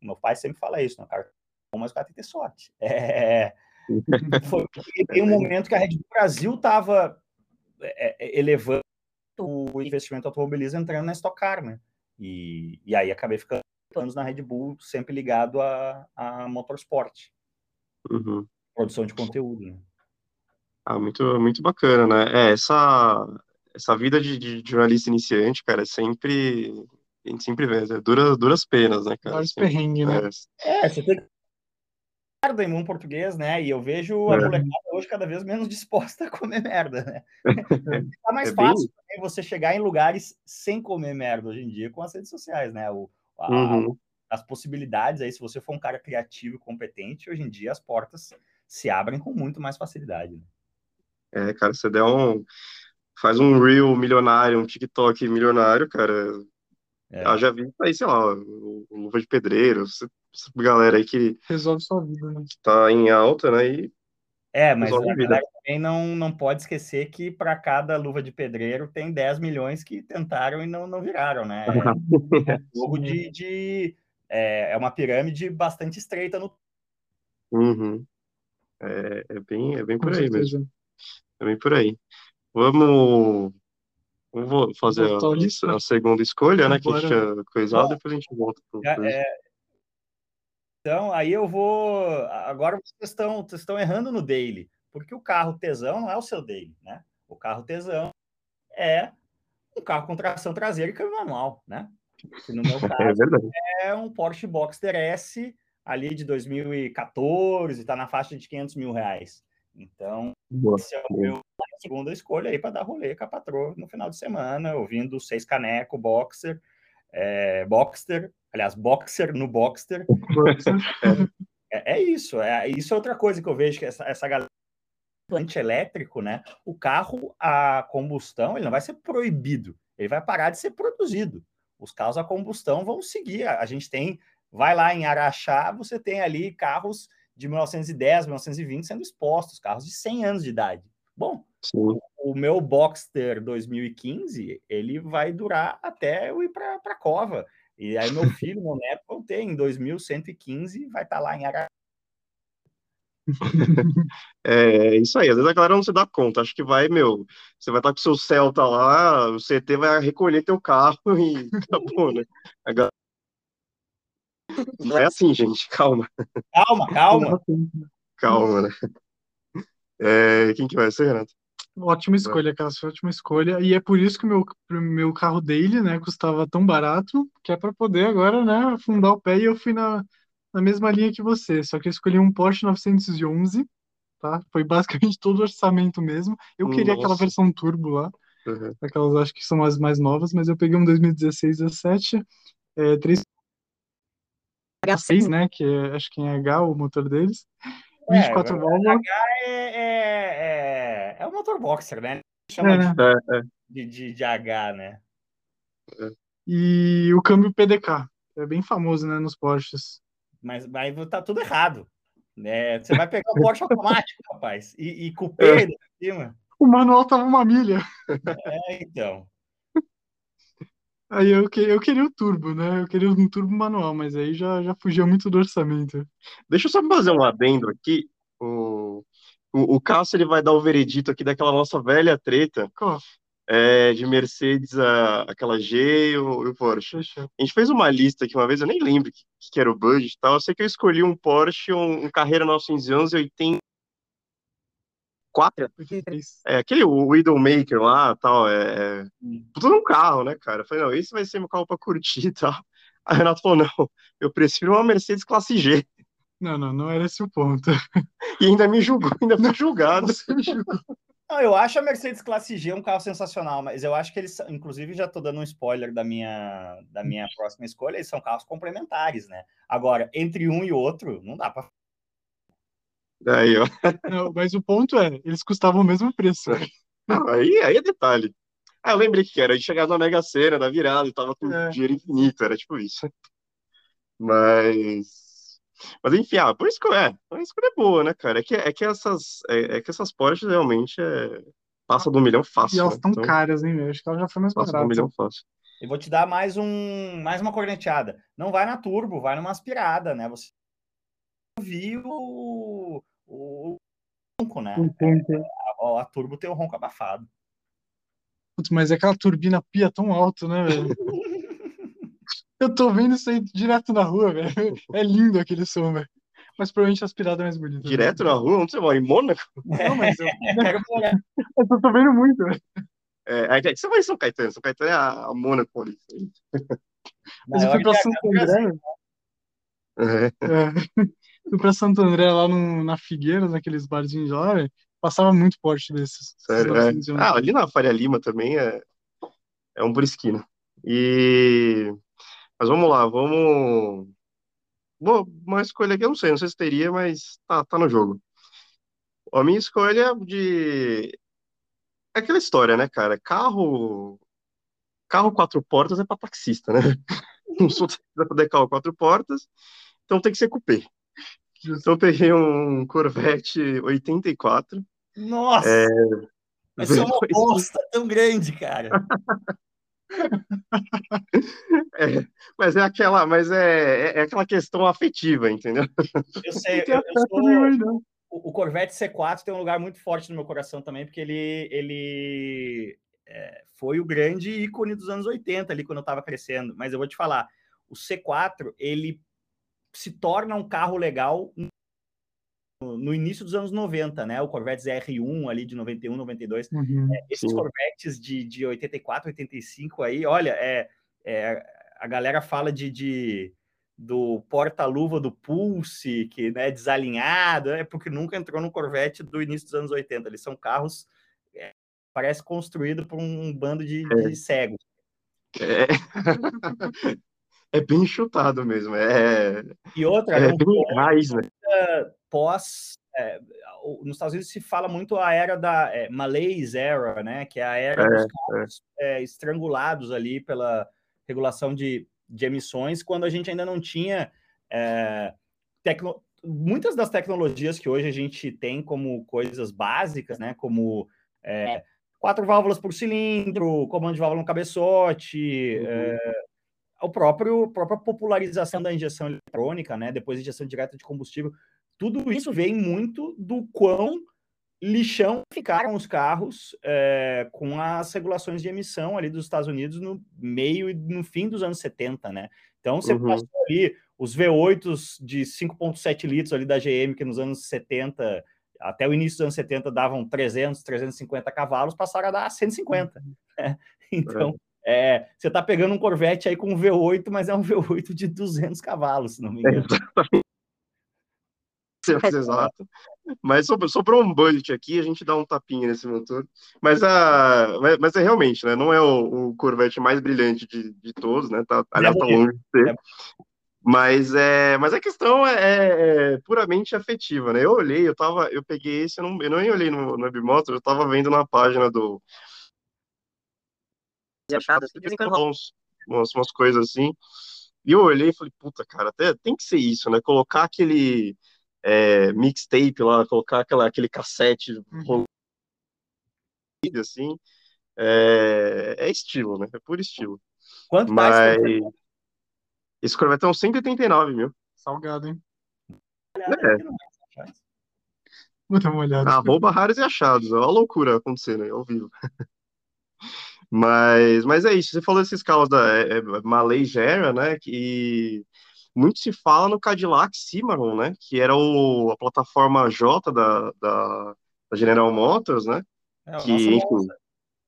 S3: Meu pai sempre fala isso, né, cara? Mas o cara tem que ter sorte. É, foi, tem um momento que a Red Bull Brasil estava é, é, elevando o investimento automobilismo entrando na Stock Car, né? E, e aí acabei ficando anos na Red Bull, sempre ligado a, a motorsport.
S2: Uhum.
S3: Produção de conteúdo, né?
S2: Ah, muito, muito bacana, né? É, essa, essa vida de, de jornalista iniciante, cara, é sempre. A gente sempre vê, é dura, duras penas, né, cara?
S1: Vários perrengues, né?
S3: É, é, você tem merda em bom português, né? E eu vejo a
S2: É.
S3: molecada hoje cada vez menos disposta a comer merda, né? Tá mais
S2: É bem-
S3: fácil também você chegar em lugares sem comer merda hoje em dia com as redes sociais, né? O, a-
S2: Uhum.
S3: as possibilidades aí, se você for um cara criativo e competente, hoje em dia as portas se abrem com muito mais facilidade. né?
S2: É, cara, você der um. Faz um Reel milionário, um TikTok milionário, cara.
S3: É.
S2: Eu já vi aí, sei lá, o Luva de Pedreiro, essa galera aí que
S1: Resolve sua vida, né?
S2: tá em alta, né? E
S3: É, mas a galera também não, não pode esquecer que para cada luva de pedreiro tem 10 milhões que tentaram e não, não viraram, né? É um jogo de. de- é, é uma pirâmide bastante estreita no.
S2: Uhum. É, é bem, é bem
S1: Com
S2: por aí mesmo. É bem por aí. Vamos, vamos fazer a, a segunda escolha, né? Que a gente tinha coisado, depois a gente volta pro
S3: É, é, então, aí eu vou. Agora vocês estão, vocês estão errando no daily, porque o carro tesão não é o seu daily, né? O carro tesão é um carro com tração traseira e câmbio manual, né? Que no meu
S2: É
S3: caso
S2: verdade.
S3: é um Porsche Boxster S ali de 2014, está na faixa de 500 mil reais. Então,
S2: Boa.
S3: esse é o meu segunda escolha aí para dar rolê com a patroa no final de semana, ouvindo seis caneco, boxer, é, boxster, aliás, boxer no boxster. É, é isso, é isso é outra coisa que eu vejo que essa, essa galera elétrico, né? O carro a combustão ele não vai ser proibido, ele vai parar de ser produzido. Os carros a combustão vão seguir. A, a gente tem, vai lá em Araxá, você tem ali carros de 1910, 1920 sendo expostos, carros de 100 anos de idade. Bom,
S2: Sim.
S3: o meu Boxster 2015, ele vai durar até eu ir para a cova. E aí meu filho, meu neto vão ter em 2115, vai estar lá em Araxá.
S2: É isso aí. Às vezes a galera não se dá conta. Acho que vai, meu. Você vai estar com o seu Celta lá, o CT vai recolher teu carro e acabou, né? Galera... Não é assim, gente. Calma,
S3: Calma, calma.
S2: calma, né? É, quem que vai ser, Renato?
S1: Ótima escolha, cara, foi ótima escolha. E é por isso que o meu, meu carro daily, né, custava tão barato, que é para poder agora, né, afundar o pé. E eu fui na, na mesma linha que você, só que eu escolhi um Porsche 911, tá? Foi basicamente todo o orçamento mesmo. Eu queria aquela
S2: Nossa.
S1: versão turbo lá,
S2: Uhum.
S1: aquelas acho que são as mais novas, mas eu peguei um 2016 17, é, 3 H6, né, que é, acho que é H o motor deles. 24
S3: É,
S1: válvulas.
S3: É, é, é, é o motor boxer, né? Chama
S1: É,
S3: de,
S1: né?
S2: É, é.
S3: de, de, de H, né?
S1: E o câmbio PDK, é bem famoso, né, nos Porsches.
S3: Mas, mas tá tudo errado. Né? Você vai pegar o Porsche automático, rapaz, e, e cupê de cima.
S1: O manual tava uma milha.
S3: É, então.
S1: Aí eu, que, eu queria o turbo, né? Eu queria um turbo manual, mas aí já, já fugia muito do orçamento.
S2: Deixa eu só fazer um adendo aqui. O, o, o Cássio ele vai dar o veredito aqui daquela nossa velha treta
S1: Qual?
S2: é, de Mercedes, a, aquela G e o, o Porsche. A gente fez uma lista aqui uma vez, eu nem lembro o que, que era o budget e tal. Eu sei que eu escolhi um Porsche, um, um Carrera 911 84. É, aquele Widowmaker lá, tal, é, é tudo um carro, né, cara? Eu falei, não, esse vai ser meu carro pra curtir e tal. Aí o Renato falou, não, eu prefiro uma Mercedes classe G.
S1: Não, não, não era esse o ponto.
S2: E ainda me julgou, ainda foi julgado.
S1: Você me julgou.
S3: Não, eu acho a Mercedes Classe G um carro sensacional, mas eu acho que eles, inclusive, já estou dando um spoiler da minha, da minha próxima escolha, eles são carros complementares, né? Agora, entre um e outro, não dá para.
S2: Aí, ó.
S1: Não, mas o ponto é, eles custavam o mesmo preço.
S2: Não, aí, aí é detalhe. Ah, eu lembrei que era, a gente chegava na Mega Sena, na virada, e tava com
S1: É.
S2: dinheiro infinito, era tipo isso. Mas. Mas enfim, ah, por isso que é. A escolha é boa, né, cara? É que, é que essas. É, é que essas Porsches realmente é, passa do milhão
S1: E
S2: fácil.
S1: elas
S2: né?
S1: estão
S2: Então,
S1: caras, hein, meu? Acho que ela já foi mais
S2: passa do
S1: barata.
S2: milhão fácil.
S3: Eu vou te dar mais um, mais uma corneteada. Não vai na turbo, vai numa aspirada, né? Você viu o, o ronco, né?
S1: Um ponto.
S3: A, a turbo tem o ronco abafado.
S1: Putz, mas é aquela turbina pia tão alto, né, velho? Eu tô vendo isso aí direto na rua, velho. É lindo aquele som, velho. Mas provavelmente a aspirada é mais bonita. né?
S2: Direto na rua? Onde você mora? Em Mônaco?
S1: Não, mas eu,
S3: Quero olhar.
S1: eu tô vendo muito, velho.
S2: É, é você vai em São Caetano. São Caetano é a, a Mônaco ali.
S1: Mas eu fui pra Santo. André.
S2: É.
S1: É. fui pra Santo André lá no, na Figueira, naqueles barzinhos lá, véio, passava muito Porsche desses.
S2: Sério, é. Ah, ali na Faria Lima também é, é um por esquina. E... Mas vamos lá, vamos... Bom, uma escolha aqui, eu não sei, não sei se teria, mas tá, tá no jogo. A minha escolha de... É aquela história, né, cara? Carro... Carro quatro portas é pra taxista, né? Não sou taxista pra ter carro quatro portas, então tem que ser cupê. Então eu peguei um Corvette 84.
S3: Nossa! É... Mas é uma bosta tão grande, cara.
S2: É, mas é aquela, mas é, é, é, aquela questão afetiva, entendeu?
S3: Eu sei, eu, eu sou, o, Corvette C4 tem um lugar muito forte no meu coração também, porque ele, ele é, foi o grande ícone dos anos 80 ali quando eu estava crescendo. Mas eu vou te falar, o C4 ele se torna um carro legal no início dos anos 90, né? O Corvette ZR1 ali de 91, 92. Uhum, é, esses sim. Corvettes de, de 84, 85 aí, olha, é, é a galera fala de, de do porta-luva do Pulse, que é né, desalinhado, é porque nunca entrou no Corvette do início dos anos 80. Eles são carros, é, parece construído por um bando de, é. de cegos.
S2: É. é bem chutado mesmo. É,
S3: e outra,
S2: é, bem raiz, né?
S3: pós. É, nos Estados Unidos se fala muito a era da é, Malays Era, né? Que é a era é, dos carros é. estrangulados ali pela regulação de, de emissões, quando a gente ainda não tinha é, tecno... muitas das tecnologias que hoje a gente tem como coisas básicas, né? Como é, quatro válvulas por cilindro, comando de válvula no cabeçote, uhum. É, o próprio a própria popularização da injeção eletrônica, né? Depois injeção direta de combustível tudo isso vem muito do quão lixão ficaram os carros é, com as regulações de emissão ali dos Estados Unidos no meio e no fim dos anos 70, né? Então você uhum. passou ali os V8s de 5.7 litros ali da GM, que nos anos 70, até o início dos anos 70 davam 300, 350 cavalos, passaram a dar 150. Né? Então, é. É, você está pegando um Corvette aí com um V8, mas é um V8 de 200 cavalos, se não me engano. Exatamente.
S2: exato. Mas sobrou, sobrou, um budget aqui, a gente dá um tapinha nesse motor. Mas, a, mas é realmente, né? Não é o, o Corvette mais brilhante de, de todos, né? Tá, aliás, tá longe de ser. Mas, é, mas a questão é, é, é, puramente afetiva, né? Eu olhei, eu tava, eu peguei esse, eu não, eu não olhei no, no Webmotor, eu tava vendo na página do. Uns, umas, umas coisas assim. E eu olhei e falei, puta, cara, até, tem que ser isso, né? Colocar aquele é, mixtape lá, colocar aquela, aquele cassete uhum. assim, é, é, estilo, né? É puro estilo.
S3: Quanto
S2: Mas tá esse Corvette é uns 189 mil.
S1: Salgado, hein?
S2: É.
S1: Vou dar uma olhada.
S2: Arroba raros e achados. É uma loucura acontecendo aí ao vivo. Mas, mas é isso. Você falou desses carros da é, é, Malay Gera, né? Que muito se fala no Cadillac Cimarron, né? Que era o, a plataforma J da, da, da General Motors, né? É, que, enfim,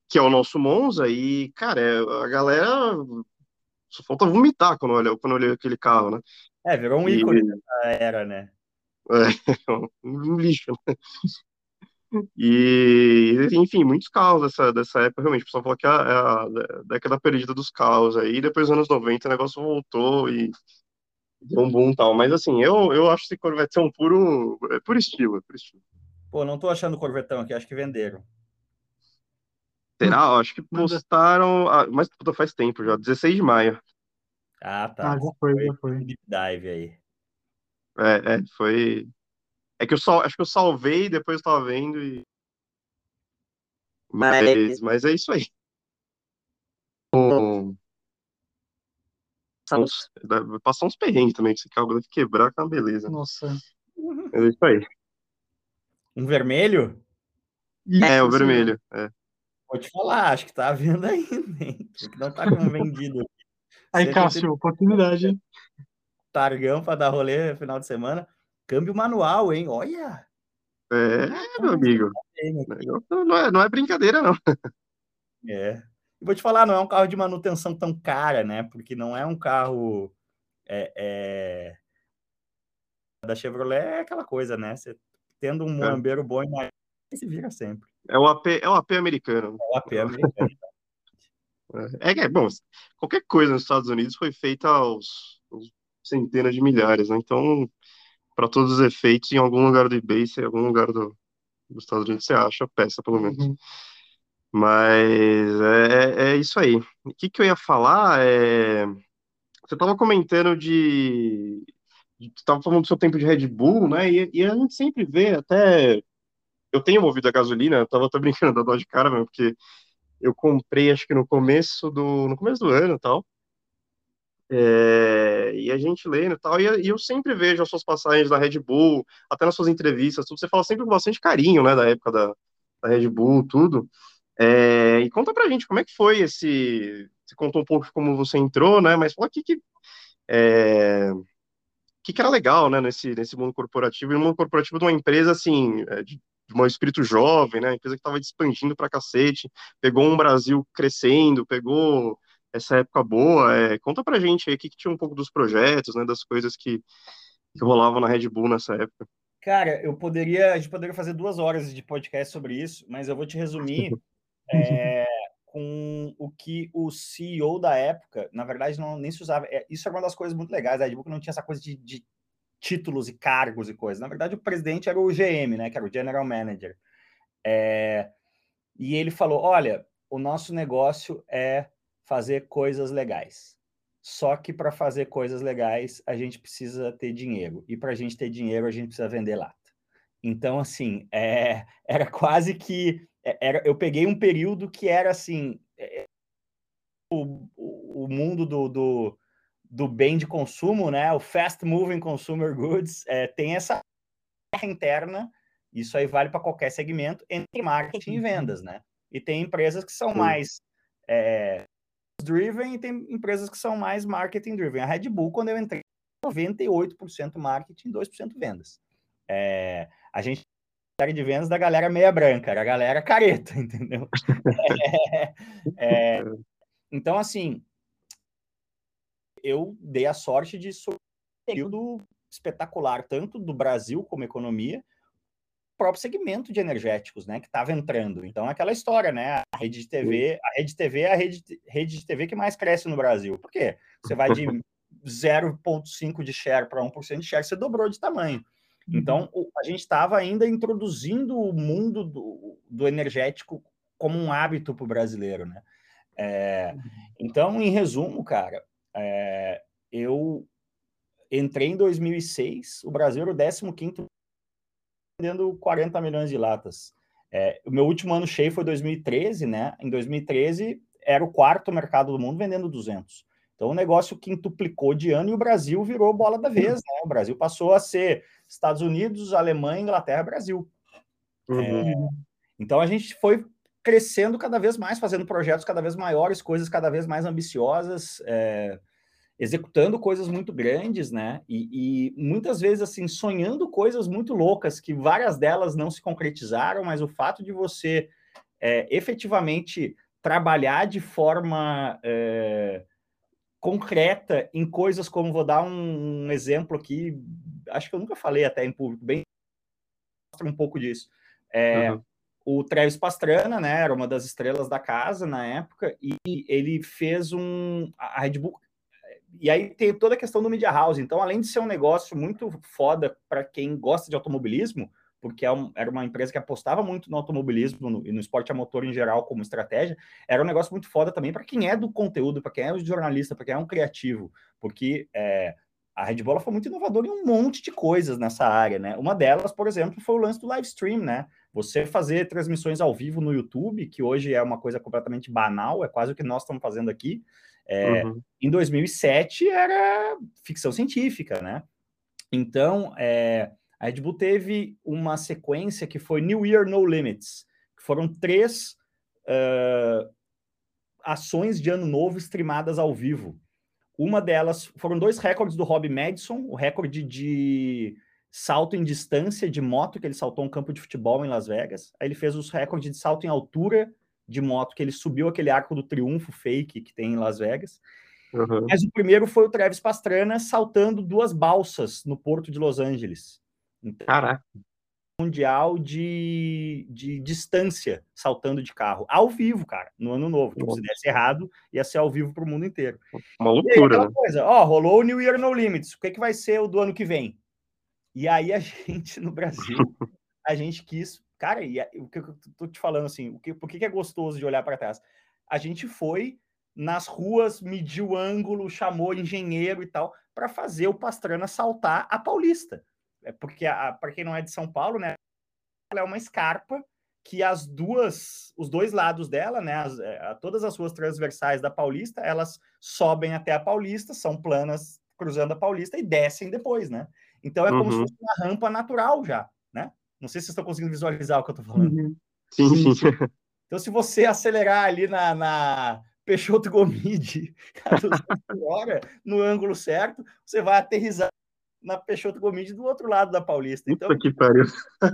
S2: que é o nosso Monza. E, cara, a galera só falta vomitar quando olha, quando olha aquele carro, né?
S3: É, virou um ícone da era, né?
S2: É, um lixo, né? E, enfim, muitos carros dessa, dessa época, realmente, o pessoal falou que é a, é a década perdida dos carros aí, depois dos anos 90 o negócio voltou e deu um boom e tal. Mas assim, eu, eu acho esse Corvette ser um puro, é puro estilo, é puro estilo.
S3: Pô, não tô achando Corvetão aqui, acho que venderam.
S2: Será? Acho que postaram. Ah, mas puta, faz tempo já, 16 de maio.
S3: Ah, tá. Ah, já foi, já foi. Um deep dive aí.
S2: É, é, foi. É que eu só acho que eu salvei depois eu tava vendo e. Mas, mas é isso aí. Um, uns, passar uns perrengues também, que esse carro deve quebrar com a beleza.
S1: Nossa.
S2: É isso aí.
S3: Um vermelho?
S2: Isso, é, o vermelho. É.
S3: Vou te falar, acho que tá vendo ainda, hein? Que não tá como vendido.
S1: Aí, Cássio, oportunidade.
S3: Targão para dar rolê no final de semana. Câmbio manual, hein? Olha!
S2: É, meu amigo. Não é, não é brincadeira, não.
S3: É. E vou te falar, não é um carro de manutenção tão cara, né? Porque não é um carro. É, é... da Chevrolet é aquela coisa, né? Você tendo um moambeiro é. bom se vira sempre.
S2: É o AP, é o AP americano.
S3: É o AP americano.
S2: É, é, bom, qualquer coisa nos Estados Unidos foi feita aos, aos centenas de milhares, né? Então, para todos os efeitos, em algum lugar do eBay, em algum lugar do, dos Estados Unidos, você acha a peça, pelo menos. Uhum. Mas é, é, é isso aí. O que, que eu ia falar é. Você estava comentando de. Estava falando do seu tempo de Red Bull, né? E, e, a gente sempre vê, até. Eu tenho movido a gasolina, eu tava até brincando da Dodge Caravan, porque eu comprei, acho que no começo do, no começo do ano tal. É, e a gente lendo e tal, e, e, eu sempre vejo as suas passagens da Red Bull, até nas suas entrevistas, tudo, você fala sempre com bastante carinho, né, da época da, da Red Bull, tudo. É, e conta pra gente como é que foi esse. Você contou um pouco como você entrou, né? Mas fala o que, que, é, que, que era legal, né, nesse, nesse mundo corporativo, e no mundo corporativo de uma empresa assim, é, de de um espírito jovem, né? Empresa que estava expandindo para cacete, pegou um Brasil crescendo, pegou essa época boa. É, conta pra gente aí o que, que tinha um pouco dos projetos, né? Das coisas que, que rolavam na Red Bull nessa época.
S3: Cara, eu poderia, a gente poderia fazer duas horas de podcast sobre isso, mas eu vou te resumir é, com o que o CEO da época, na verdade, não nem se usava. É, isso é uma das coisas muito legais da Red Bull, que não tinha essa coisa de, de títulos e cargos e coisas. Na verdade, o presidente era o GM, né, que era o General Manager. É, e ele falou: olha, o nosso negócio é fazer coisas legais. Só que para fazer coisas legais, a gente precisa ter dinheiro. E para a gente ter dinheiro, a gente precisa vender lata. Então, assim, é, era quase que. É, era, eu peguei um período que era assim. É, o, o mundo do, do, do bem de consumo, né? O fast moving consumer goods é, tem essa guerra interna. Isso aí vale para qualquer segmento entre marketing e uhum. vendas, né? E tem empresas que são mais é, driven e tem empresas que são mais marketing driven. A Red Bull, quando eu entrei, 98% marketing, 2% vendas. É, a gente série de vendas da galera meia branca, era a galera careta, entendeu? é, é, então, assim, eu dei a sorte de um período espetacular, tanto do Brasil como economia, próprio segmento de energéticos, né, que estava entrando. Então, é aquela história, né, a rede de TV, a rede de TV é a rede, rede de TV que mais cresce no Brasil. Por quê? Você vai de 0,5 de share para 1% de share, você dobrou de tamanho. Uhum. Então, a gente estava ainda introduzindo o mundo do, do energético como um hábito para o brasileiro, né? É, uhum. então, em resumo, cara, é, eu entrei em 2006, o Brasil era o 15 vendendo 40 milhões de latas. É, o meu último ano cheio foi 2013, né? Em 2013 era o quarto mercado do mundo vendendo 200. Então o negócio quintuplicou de ano e o Brasil virou bola da vez, né? O Brasil passou a ser Estados Unidos, Alemanha, Inglaterra, Brasil. Uhum. É, então a gente foi crescendo cada vez mais, fazendo projetos cada vez maiores, coisas cada vez mais ambiciosas, é, executando coisas muito grandes, né? E, e, muitas vezes, assim, sonhando coisas muito loucas, que várias delas não se concretizaram, mas o fato de você é, efetivamente trabalhar de forma é, concreta em coisas como, vou dar um, um exemplo aqui, acho que eu nunca falei até em público, bem um pouco disso. É, uhum o Travis Pastrana, né, era uma das estrelas da casa na época, e ele fez um. A Red Bull. E aí tem toda a questão do Media House. Então, além de ser um negócio muito foda para quem gosta de automobilismo, porque é era uma empresa que apostava muito no automobilismo no, e no esporte a motor em geral como estratégia, era um negócio muito foda também para quem é do conteúdo, para quem é um jornalista, para quem é um criativo, porque é, a Red Bull foi muito inovadora em um monte de coisas nessa área, né? Uma delas, por exemplo, foi o lance do live stream, né? Você fazer transmissões ao vivo no YouTube, que hoje é uma coisa completamente banal, é quase o que nós estamos fazendo aqui. É, uhum. Em 2007 era ficção científica, né? Então, é, a Red Bull teve uma sequência que foi New Year No Limits, que foram três uh, ações de ano novo streamadas ao vivo. Uma delas foram dois recordes do Rob Madison, o recorde de salto em distância de moto, que ele saltou um campo de futebol em Las Vegas. Aí ele fez os recordes de salto em altura de moto, que ele subiu aquele arco do triunfo fake que tem em Las Vegas. Uhum. Mas o primeiro foi o Travis Pastrana saltando duas balsas no porto de Los Angeles.
S2: Então, Caraca.
S3: Mundial de, de distância saltando de carro, ao vivo, cara, no ano novo. Tipo, se desse errado, ia ser ao vivo para o mundo inteiro.
S2: Uma loucura. Aí, né?
S3: coisa, ó, rolou o New Year No Limits. O que, que vai ser o do ano que vem? E aí a gente, no Brasil, a gente quis. Cara, e o que eu tô te falando assim, o que, por que, que é gostoso de olhar para trás? A gente foi nas ruas, mediu o ângulo, chamou engenheiro e tal, para fazer o Pastrana saltar a Paulista. É porque, para quem não é de São Paulo, né, ela é uma escarpa que as duas, os dois lados dela, né, as, é, todas as ruas transversais da Paulista, elas sobem até a Paulista, são planas cruzando a Paulista e descem depois, né? Então é como uhum. se fosse uma rampa natural já? Não sei se vocês estão conseguindo visualizar o que eu estou falando. Uhum.
S2: Sim, sim.
S3: Então, se você acelerar ali na, na Peixoto Gomide a 200 por hora, no ângulo certo, você vai aterrizar na Peixoto Gomide do outro lado da Paulista. Então,
S2: que pariu.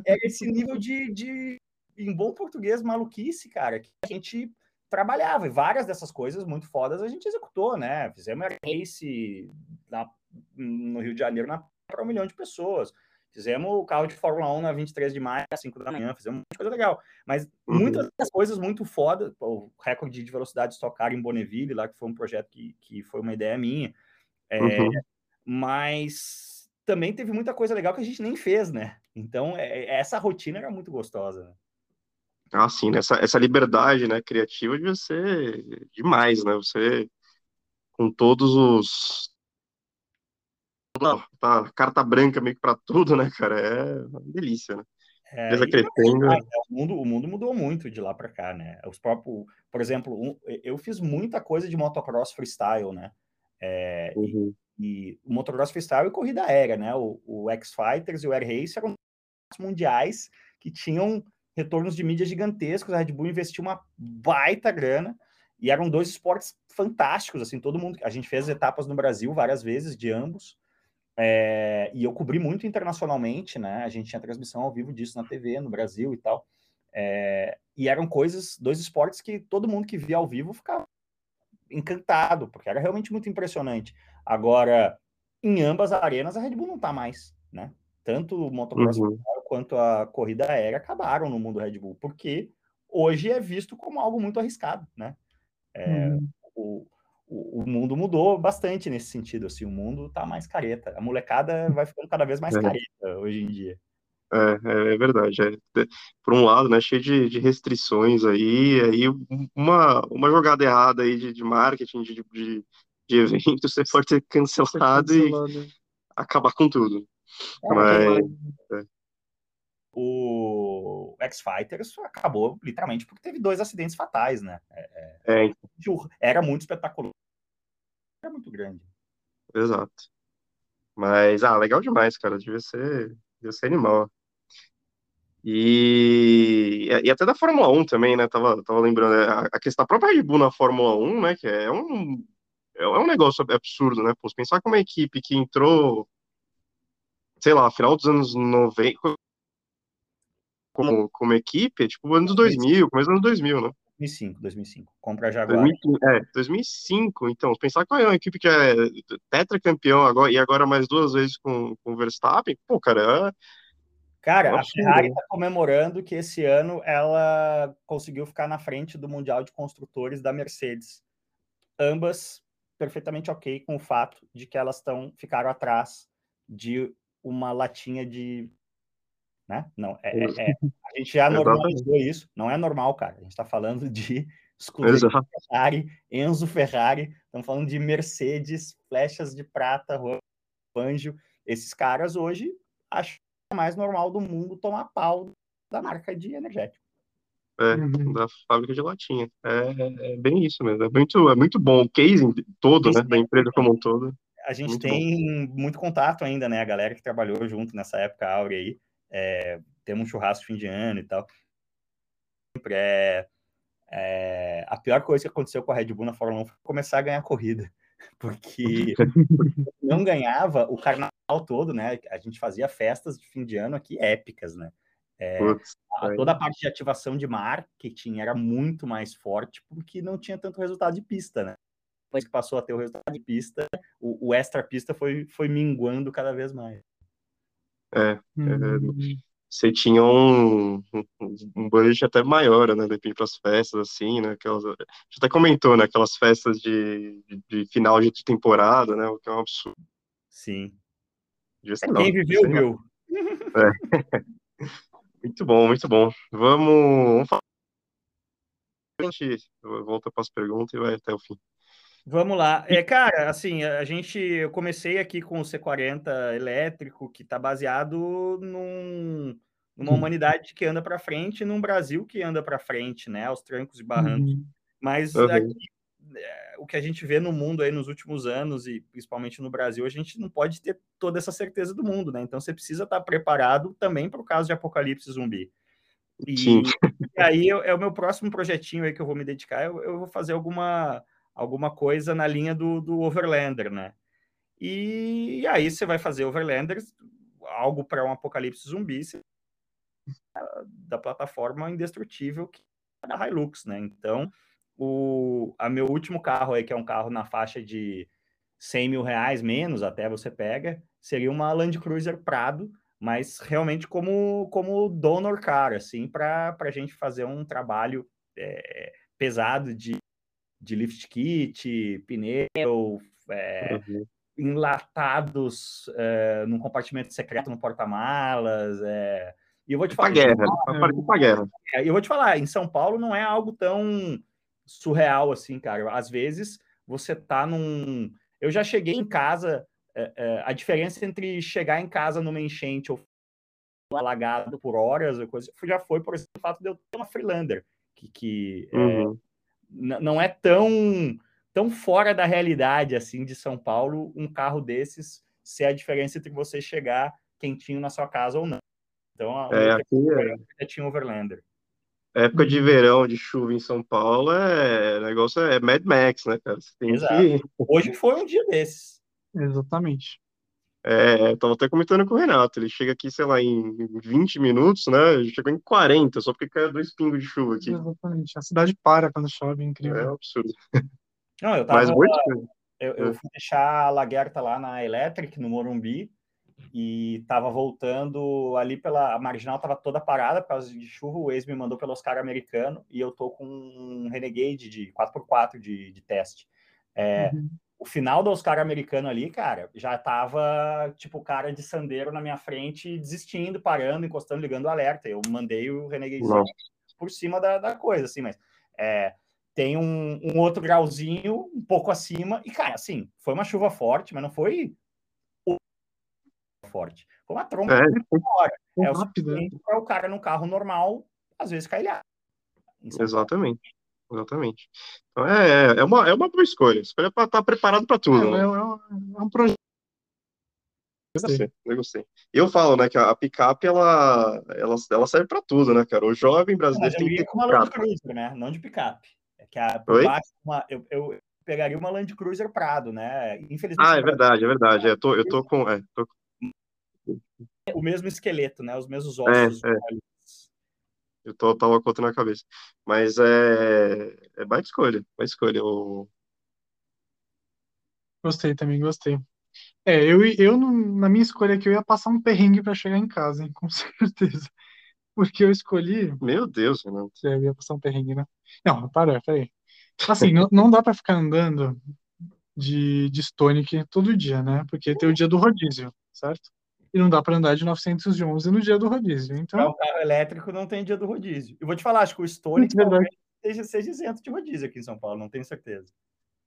S3: é esse nível de, de, em bom português, maluquice, cara, que a gente trabalhava. E várias dessas coisas muito fodas a gente executou, né? Fizemos race na, no Rio de Janeiro para um milhão de pessoas. Fizemos o carro de Fórmula 1 na 23 de maio, às 5 da manhã, fizemos muita coisa legal. Mas uhum. muitas das coisas muito foda, o recorde de velocidade estocar em Bonneville, lá que foi um projeto que, que foi uma ideia minha. É, uhum. Mas também teve muita coisa legal que a gente nem fez, né? Então, é, é essa rotina era muito gostosa. Né?
S2: Ah, sim, né? essa, essa liberdade né, criativa devia ser demais, né? Você, com todos os tá, carta branca meio que para tudo, né, cara? É uma delícia, né? É,
S3: crescendo. É, o, mundo, o mundo mudou muito de lá para cá, né? Os próprios, por exemplo, um, eu fiz muita coisa de motocross freestyle, né? É, uhum. e, e, o motocross freestyle e corrida aérea, né? O, o X-Fighters e o Air Race eram mundiais que tinham retornos de mídia gigantescos. A Red Bull investiu uma baita grana e eram dois esportes fantásticos, assim, todo mundo. A gente fez etapas no Brasil várias vezes de ambos. É, e eu cobri muito internacionalmente, né? A gente tinha transmissão ao vivo disso na TV, no Brasil e tal. É, e eram coisas, dois esportes que todo mundo que via ao vivo ficava encantado, porque era realmente muito impressionante. Agora, em ambas as arenas, a Red Bull não está mais, né? Tanto o motocross uhum. quanto a corrida aérea acabaram no mundo Red Bull, porque hoje é visto como algo muito arriscado, né? É, uhum. o, o, o, mundo mudou bastante nesse sentido, assim, o mundo tá mais careta. A molecada vai ficando cada vez mais é. careta hoje em dia.
S2: É, é, é verdade. É, por um lado, né, cheio de, de, restrições aí, aí uma, uma jogada errada aí de, de marketing, de, de, de evento, você pode ser cancelado, cancelado. e acabar com tudo. É, Mas, é.
S3: O X-Fighters acabou literalmente porque teve dois acidentes fatais, né?
S2: É, é, é
S3: então. Era muito espetacular. Era muito grande.
S2: Exato. Mas, ah, legal demais, cara. Devia ser, devia ser animal. E, e até da Fórmula 1 também, né? Tava, tava lembrando, né? a questão da própria Red Bull na Fórmula 1, né? Que é um, é um negócio absurdo, né? Pô, pensar que uma equipe que entrou, sei lá, final dos anos 90, como, como equipe, é tipo anos 2000, começo dos anos 2000, né?
S3: 2005, 2005. Compra Jaguar.
S2: 2005, é, 2005. Então, pensar que é uma equipe que é tetracampeão agora, e agora mais duas vezes com, com o Verstappen, pô, cara, é...
S3: Cara, é a Ferrari está comemorando que esse ano ela conseguiu ficar na frente do Mundial de Construtores da Mercedes. Ambas perfeitamente ok com o fato de que elas estão ficaram atrás de uma latinha de né? Não, é, é, é. a gente já normalizou isso, não é normal, cara. A gente está falando de Scuderia Ferrari, Enzo Ferrari, estamos falando de Mercedes, flechas de prata, Banjo. Esses caras hoje acham é mais normal do mundo tomar pau da marca de energético.
S2: É, uhum. da fábrica de latinha. É, é, bem isso mesmo. É muito, é muito bom o case todo, né, da empresa como um todo.
S3: A gente muito tem bom. muito contato ainda, né? A galera que trabalhou junto nessa época áurea aí é, temos um churrasco de fim de ano e tal. É, é, a pior coisa que aconteceu com a Red Bull na Fórmula 1 foi começar a ganhar corrida, porque não ganhava o carnaval todo, né? A gente fazia festas de fim de ano aqui épicas, né? É, a, toda a parte de ativação de marketing era muito mais forte porque não tinha tanto resultado de pista, né? depois que passou a ter o resultado de pista, o, o extra pista foi, foi minguando cada vez mais.
S2: É, uhum. você tinha um, um budget até maior, né, depende para as festas, assim, né, aquelas, a gente até comentou, né, aquelas festas de, de, de final de temporada, né, o que é um absurdo.
S3: Sim. Quem viveu, viu.
S2: É. muito bom, muito bom. Vamos, vamos falar. A gente volta para as perguntas e vai até o fim.
S3: Vamos lá. É, cara, assim, a gente, eu comecei aqui com o C40 elétrico, que está baseado num, numa uhum. humanidade que anda para frente, num Brasil que anda para frente, né, aos trancos e barrancos. Uhum. Mas uhum. aqui, é, o que a gente vê no mundo aí nos últimos anos e principalmente no Brasil, a gente não pode ter toda essa certeza do mundo, né? Então você precisa estar preparado também para o caso de apocalipse zumbi. E, Sim. e aí é o meu próximo projetinho aí que eu vou me dedicar, eu, eu vou fazer alguma alguma coisa na linha do, do Overlander, né? E, e aí você vai fazer Overlander, algo para um apocalipse zumbi da plataforma indestrutível que é da Hilux, né? Então, o a meu último carro aí, que é um carro na faixa de 100 mil reais menos, até você pega, seria uma Land Cruiser Prado, mas realmente como, como donor car, assim, para a gente fazer um trabalho é, pesado de de lift kit, pneu, é, uhum. enlatados é, num compartimento secreto no porta-malas. É... E eu vou te falar.
S2: Guerra, para guerra.
S3: É, eu vou te falar, em São Paulo não é algo tão surreal assim, cara. Às vezes você tá num. Eu já cheguei em casa. É, é, a diferença entre chegar em casa numa enchente ou alagado por horas, coisa, já foi, por exemplo, o fato de eu ter uma Freelander, que, que uhum não é tão tão fora da realidade assim de São Paulo um carro desses ser a diferença entre você chegar quentinho na sua casa ou não. Então, a
S2: é, aqui
S3: é... tinha Overlander.
S2: Época de verão, de chuva em São Paulo, é negócio é Mad Max, né, cara? Você tem
S3: Exato. Que... Hoje foi um dia desses.
S1: Exatamente.
S2: É, eu tava até comentando com o Renato, ele chega aqui, sei lá, em 20 minutos, né? Ele chegou em 40, só porque caiu dois pingos de chuva aqui.
S1: Exatamente. A cidade para quando chove, é incrível.
S2: É um absurdo.
S3: Não, eu tava. Mas muito... eu, eu é. fui deixar a Laguerta lá na Electric, no Morumbi, e tava voltando ali pela. A marginal tava toda parada por causa de chuva. O ex me mandou pelo Oscar americano e eu tô com um Renegade de 4x4 de, de teste. É, uhum o final do Oscar americano ali, cara, já tava, tipo, o cara de sandeiro na minha frente, desistindo, parando, encostando, ligando o alerta. Eu mandei o Renegade por cima da, da, coisa, assim, mas é, tem um, um, outro grauzinho um pouco acima, e, cara, assim, foi uma chuva forte, mas não foi forte. Foi uma tromba é, é o né? suficiente para o cara no carro normal, às vezes, cair
S2: Exatamente. Exatamente. Então é, é, uma, é uma boa escolha. Escolha para estar tá preparado para tudo.
S1: É, né? é, um, é um projeto.
S2: Eu gostei, eu gostei. Eu falo, né, que a picape ela, ela, ela serve para tudo, né, cara? O jovem brasileiro tem que ter
S3: uma Land Cruiser, né? Não de picape. É que a, por baixo, uma, eu, eu pegaria uma Land Cruiser Prado, né? Infelizmente.
S2: Ah, é verdade, é verdade. Eu tô, eu tô com, é, tô...
S3: o mesmo esqueleto, né? Os mesmos ossos.
S2: É, é. Eu tô, tava com na cabeça. Mas é, é baita escolha, baita escolha. O...
S1: Gostei também, gostei. É, eu, eu na minha escolha aqui, eu ia passar um perrengue para chegar em casa, hein, com certeza. Porque eu escolhi.
S2: Meu Deus, Renato.
S1: É, eu ia passar um perrengue, né? Não, para, peraí. Assim, não, não dá para ficar andando de, de Stonic todo dia, né? Porque tem o dia do rodízio, certo? E não dá para andar de 911 no dia do rodízio. Então,
S3: o carro elétrico não tem dia do rodízio. Eu vou te falar, acho que o Stone seja, seja isento de rodízio aqui em São Paulo, não tenho certeza.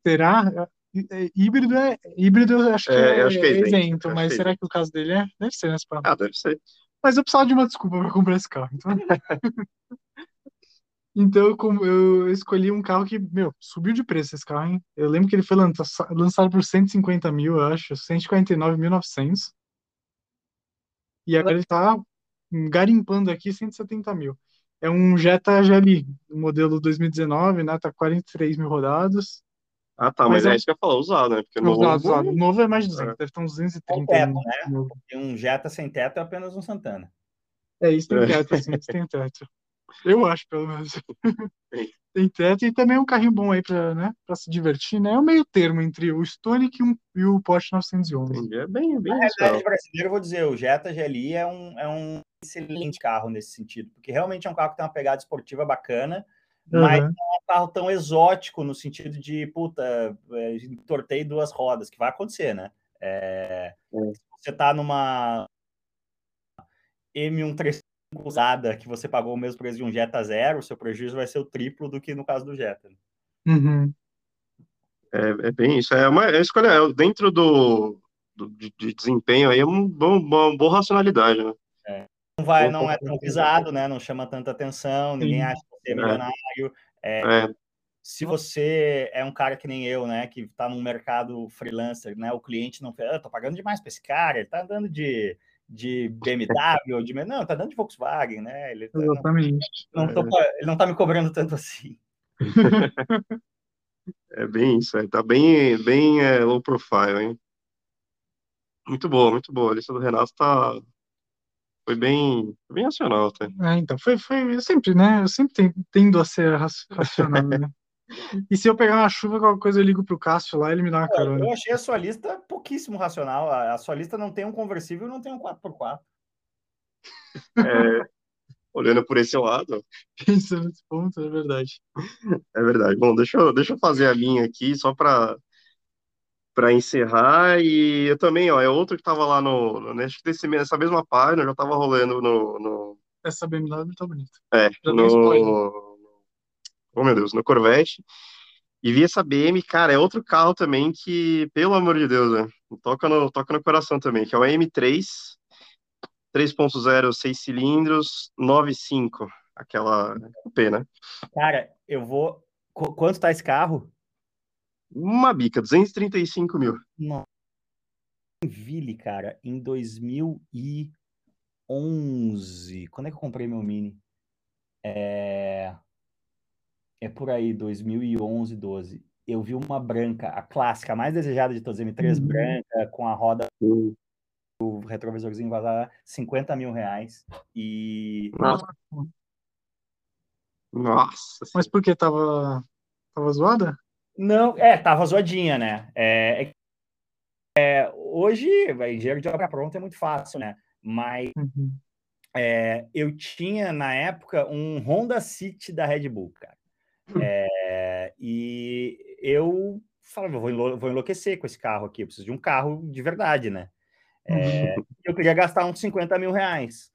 S1: Será? É, é, híbrido é híbrido, eu acho que é, é, acho que é isento, mas será que o caso dele é? Deve ser, né?
S2: Ah, deve ser.
S1: Mas eu precisava de uma desculpa para comprar esse carro. Então, então eu, eu, escolhi um carro que, meu, subiu de preço esse carro, hein? Eu lembro que ele foi lançado por 150 mil, eu acho, 149.900. E agora ele está garimpando aqui 170 mil. É um Jetta GLI, modelo 2019, né? Tá 43 mil rodados.
S2: Ah, tá, mas, mas é, é isso que eu ia falar, usado, né?
S1: Porque novo... Usado, usado. O novo é mais de 200, é. deve estar uns 230. Teto,
S3: né? um Jetta sem teto é apenas um Santana.
S1: É, isso tem é. teto, sim, isso tem teto. Eu acho, pelo menos. Tem teto e também é um carrinho bom aí pra, né, pra se divertir, né? É o meio termo entre o Stonic e, um, e o Porsche 911.
S2: Entendi. É bem, bem
S3: Na
S2: isso.
S3: realidade, brasileiro, eu vou dizer, o Jetta GLI é um, é um excelente carro nesse sentido, porque realmente é um carro que tem uma pegada esportiva bacana, mas
S1: Uhum.
S3: não é um carro tão exótico no sentido de, puta, é, entortei duas rodas, que vai acontecer, né? É,
S2: É.
S3: se você tá numa M135 usada que você pagou o mesmo preço de um Jetta Zero, o seu prejuízo vai ser o triplo do que no caso do Jetta.
S1: Uhum.
S2: É, é bem isso. É uma é escolha é, dentro do, do de, de desempenho aí é um bom, uma boa racionalidade, né?
S3: Não vai, não é tão visado, né? Não chama tanta atenção, ninguém
S1: Sim.
S3: acha que você é
S2: É.
S3: milionário.
S2: É,
S3: se você é um cara que nem eu, né, que está num mercado freelancer, né, o cliente não, ah, tô pagando demais para esse cara, ele tá andando de, de BMW, ou de, não, tá andando de Volkswagen, né, ele, tá- não,
S1: Exatamente.
S3: não tô pa- ele não tá me cobrando tanto assim.
S2: é bem isso. É, tá bem, bem é, low profile, hein? Muito boa, muito boa. A lista do Renato tá foi bem, bem racional até.
S1: É, então, foi, foi eu sempre, né? Eu sempre ten- tendo a ser raci- racional, né? E se eu pegar uma chuva, qualquer coisa eu ligo pro Cássio lá, ele me dá uma carona.
S3: Eu achei a sua lista pouquíssimo racional, a, sua lista não tem um conversível, não tem um 4x4.
S2: É, olhando por esse lado,
S1: Pensando nesse ponto, é verdade.
S2: é verdade. Bom, deixa eu, deixa eu fazer a minha aqui só para para encerrar e eu também, ó, é outro que tava lá no, no acho que desse, nessa mesma página já tava rolando no, no
S1: Essa BMW tá bonita.
S2: é,
S1: Já tem
S2: no
S1: spoiler.
S2: Oh meu Deus, no Corvette e vi essa BM, cara, é outro carro também que, pelo amor de Deus, né, toca no toca no coração também, que é o M3 3.0, 6 cilindros, 9.5, aquela coupé, né?
S3: Cara, eu vou. Qu- Quanto tá esse carro?
S2: Uma bica, 235 mil.
S3: Joinville, cara, em 2011. Quando é que eu comprei meu Mini? É, é por aí, 2011, 12. Eu vi uma branca, a clássica, a mais desejada de todas, M3
S1: Uhum.
S3: branca, com a roda, o retrovisorzinho vazar, 50 mil reais. E
S2: Nossa, nossa.
S1: Mas por que tava, tava zoada?
S3: não, é, tava zoadinha, né? É, é- é, hoje, vai, engenheiro de obra pronta é muito fácil, né? Mas
S1: Uhum.
S3: É, eu tinha na época um Honda City da Red Bull, cara. É, e eu falava, vou, enlo- vou enlouquecer com esse carro aqui, eu preciso de um carro de verdade, né? É, eu queria gastar uns 50 mil reais.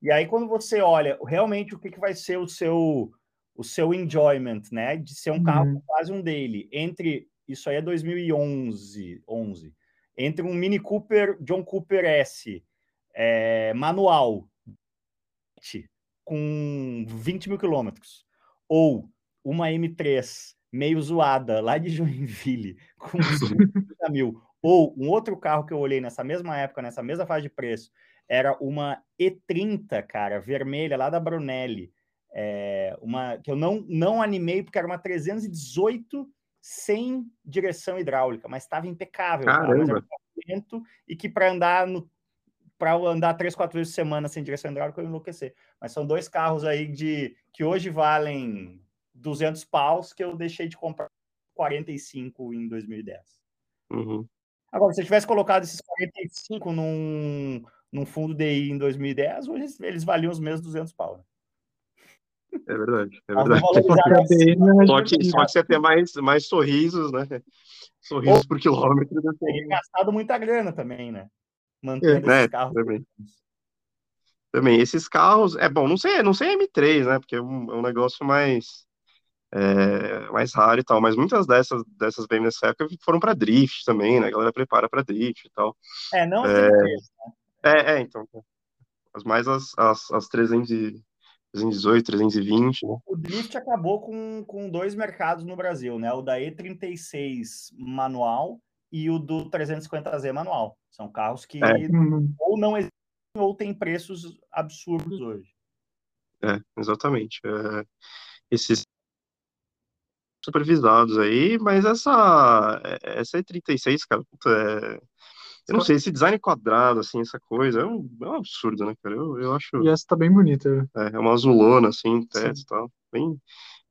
S3: E aí, quando você olha realmente o que, que vai ser o seu, o seu enjoyment, né? De ser um carro
S1: Uhum.
S3: quase um daily, entre isso aí é 2011, 11, entre um Mini Cooper, John Cooper S, é, manual, com 20 mil quilômetros, ou uma M3 meio zoada lá de Joinville, com 50 mil, ou um outro carro que eu olhei nessa mesma época, nessa mesma faixa de preço, era uma E30, cara, vermelha, lá da Brunelli, é, uma que eu não, não animei, porque era uma 318 sem direção hidráulica, mas estava impecável.
S2: Caramba.
S3: e que para andar no para andar três, quatro vezes por semana sem direção hidráulica eu ia enlouquecer. Mas são dois carros aí de que hoje valem 200 paus que eu deixei de comprar 45 em 2010.
S2: Uhum.
S3: Agora, se eu tivesse colocado esses 45 num, num fundo DI em 2010, hoje eles, eles valiam os mesmos 200 pau. Né?
S2: É verdade, é verdade.
S1: Só que a
S3: valorizaram assim.
S2: Só que, só que você ter mais, mais sorrisos, né? Sorrisos por quilômetro.
S3: Teria gastado muita grana também, né? Mantendo
S2: É,
S3: esses carros.
S2: também. Também, esses carros, é bom, não sei, não sei M3, né? Porque é um, é um negócio mais, é, mais raro e tal, mas muitas dessas, dessas BM nessa época foram para drift também, né? A galera prepara para drift e tal.
S3: É, não as M3,
S2: É, é, então. As mais as, as, as 300 e- 318, 320, né?
S3: O Drift acabou com, com dois mercados no Brasil, né? O da E36 manual e o do 350Z manual. São carros que
S2: É.
S3: Ou não existem ou têm preços absurdos hoje.
S2: É, exatamente. É, esses supervisados aí, mas essa, essa E36, cara, puta, é, Eu não sei, esse design quadrado, assim, essa coisa, é um, é um absurdo, né, cara? Eu, eu acho.
S1: E essa tá bem bonita.
S2: É, é uma azulona, assim, teto e tal. Bem,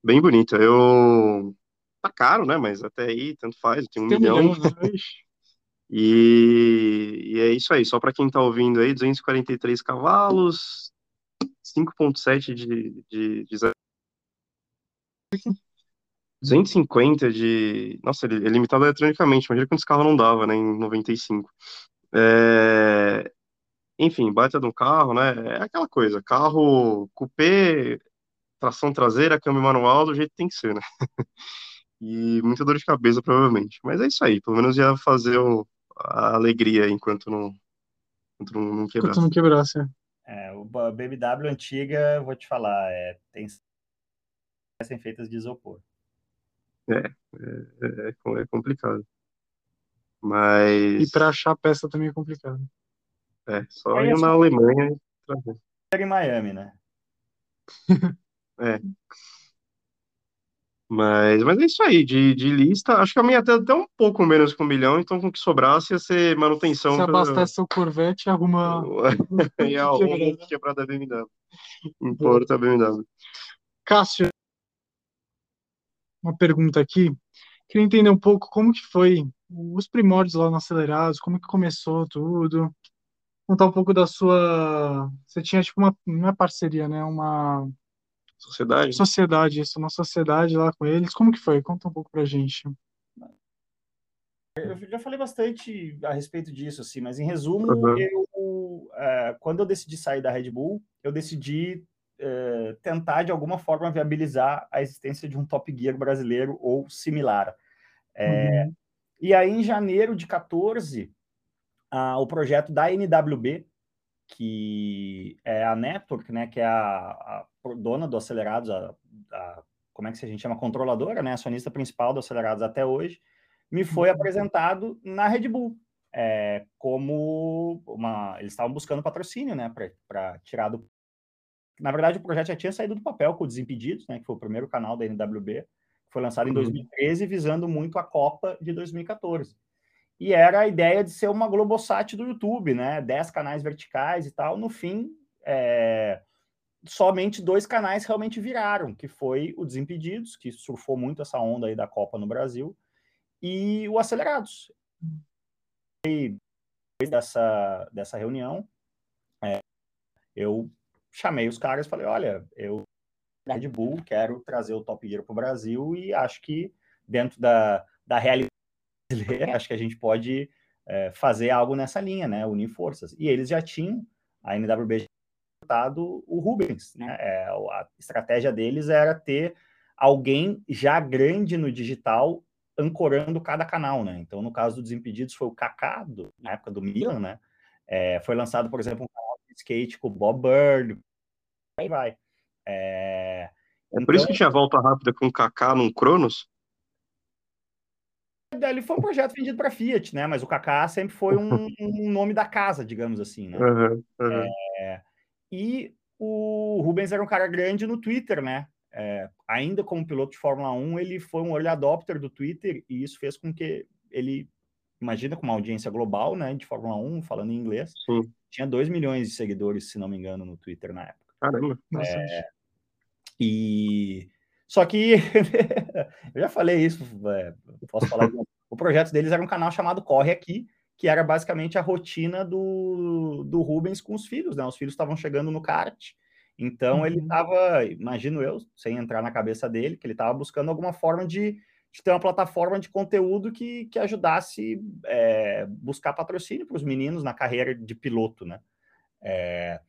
S2: bem bonita. Eu. Tá caro, né? Mas até aí, tanto faz, tenho um
S1: Tem um
S2: milhão.
S1: milhão, né?
S2: E, e é isso aí, só para quem tá ouvindo aí, 243 cavalos, 5.7 de, de, de 250 de. Nossa, ele é limitado eletronicamente, imagina quantos carros não dava, né, em 95. É... Enfim, baita de um carro, né? É aquela coisa, carro coupé, tração traseira, câmbio manual, do jeito que tem que ser, né? E muita dor de cabeça, provavelmente. Mas é isso aí, pelo menos ia fazer o- a alegria enquanto não, enquanto não, não
S1: Enquanto
S2: quebrasse.
S1: não quebrasse.
S3: É, o ba- BMW antiga, vou te falar, é, tem são feitas de isopor.
S2: É, é complicado. Mas
S1: E pra achar peça também é complicado.
S2: é, só
S3: é
S2: ir na Alemanha e trazer.
S3: Era em Miami, né?
S2: Mas, mas é isso aí, de, de lista, acho que a minha até, até um pouco menos que um milhão, então com o que sobrasse ia ser manutenção
S1: Você
S2: pra-
S1: abastece seu Corvette e arruma.
S2: e a
S1: Quebrada.
S2: quebrada da BMW. Importa a BMW.
S1: Cássio, uma pergunta aqui. Queria entender um pouco como que foi os primórdios lá no Acelerados, como que começou tudo. Contar um pouco da sua. Você tinha tipo uma. Não é parceria, né? Uma
S2: Sociedade?
S1: sociedade, isso, uma sociedade lá com eles. Como que foi? Conta um pouco pra gente.
S3: Eu já falei bastante a respeito disso, assim, mas em resumo,
S2: Uhum.
S3: eu, é, quando eu decidi sair da Red Bull, eu decidi é, tentar de alguma forma viabilizar a existência de um Top Gear brasileiro ou similar. É,
S1: Uhum.
S3: E aí, em janeiro de 14, ah, o projeto da NWB, que é a Network, né, que é a, a dona do Acelerados, a, a- como é que a gente chama? Controladora, né, acionista principal do Acelerados até hoje, me foi
S1: Uhum.
S3: apresentado na Red Bull, é, como uma... Eles estavam buscando patrocínio, né, para tirar do... Na verdade, o projeto já tinha saído do papel com o Desimpedidos, né, que foi o primeiro canal da NWB, que foi lançado em
S2: Uhum.
S3: 2013, visando muito a Copa de 2014 e era a ideia de ser uma Globosat do YouTube, né? Dez canais verticais e tal. No fim, é, somente dois canais realmente viraram, que foi o Desimpedidos, que surfou muito essa onda aí da Copa no Brasil, e o Acelerados. E depois dessa, dessa reunião, é, eu chamei os caras e falei, olha, eu Red Bull, quero trazer o Top Gear para o Brasil e acho que dentro da, da realidade brasileira, acho que a gente pode é, fazer algo nessa linha, né? Unir forças. E eles já tinham, a NWB já tinha contratado o Rubens, né? É, a estratégia deles era ter alguém já grande no digital ancorando cada canal, né? Então, no caso do Desimpedidos, foi o Kaká, do, na época do Milan, né? É, foi lançado, por exemplo, um canal de skate com o Bob Bird, aí vai. É,
S2: É por isso que tinha volta rápida com o Kaká num Cronos?
S3: Ele foi um projeto vendido para Fiat, né? Mas o Kaká sempre foi um, um, nome da casa, digamos assim, né?
S2: Uhum, uhum.
S3: É, e o Rubens era um cara grande no Twitter, né? É, ainda como piloto de Fórmula 1, ele foi um early adopter do Twitter e isso fez com que ele, imagina com uma audiência global, né, de Fórmula 1, falando em inglês,
S2: Sim.
S3: tinha 2 milhões de seguidores, se não me engano, no Twitter na época.
S2: Caramba.
S3: É, e só que eu já falei isso, é, posso falar. o projeto deles era um canal chamado Corre Aqui, que era basicamente a rotina do, do Rubens com os filhos, né? Os filhos estavam chegando no kart, então uhum. ele estava, imagino eu, sem entrar na cabeça dele, que ele estava buscando alguma forma de, de, ter uma plataforma de conteúdo que, que ajudasse é, buscar patrocínio para os meninos na carreira de piloto, né? É,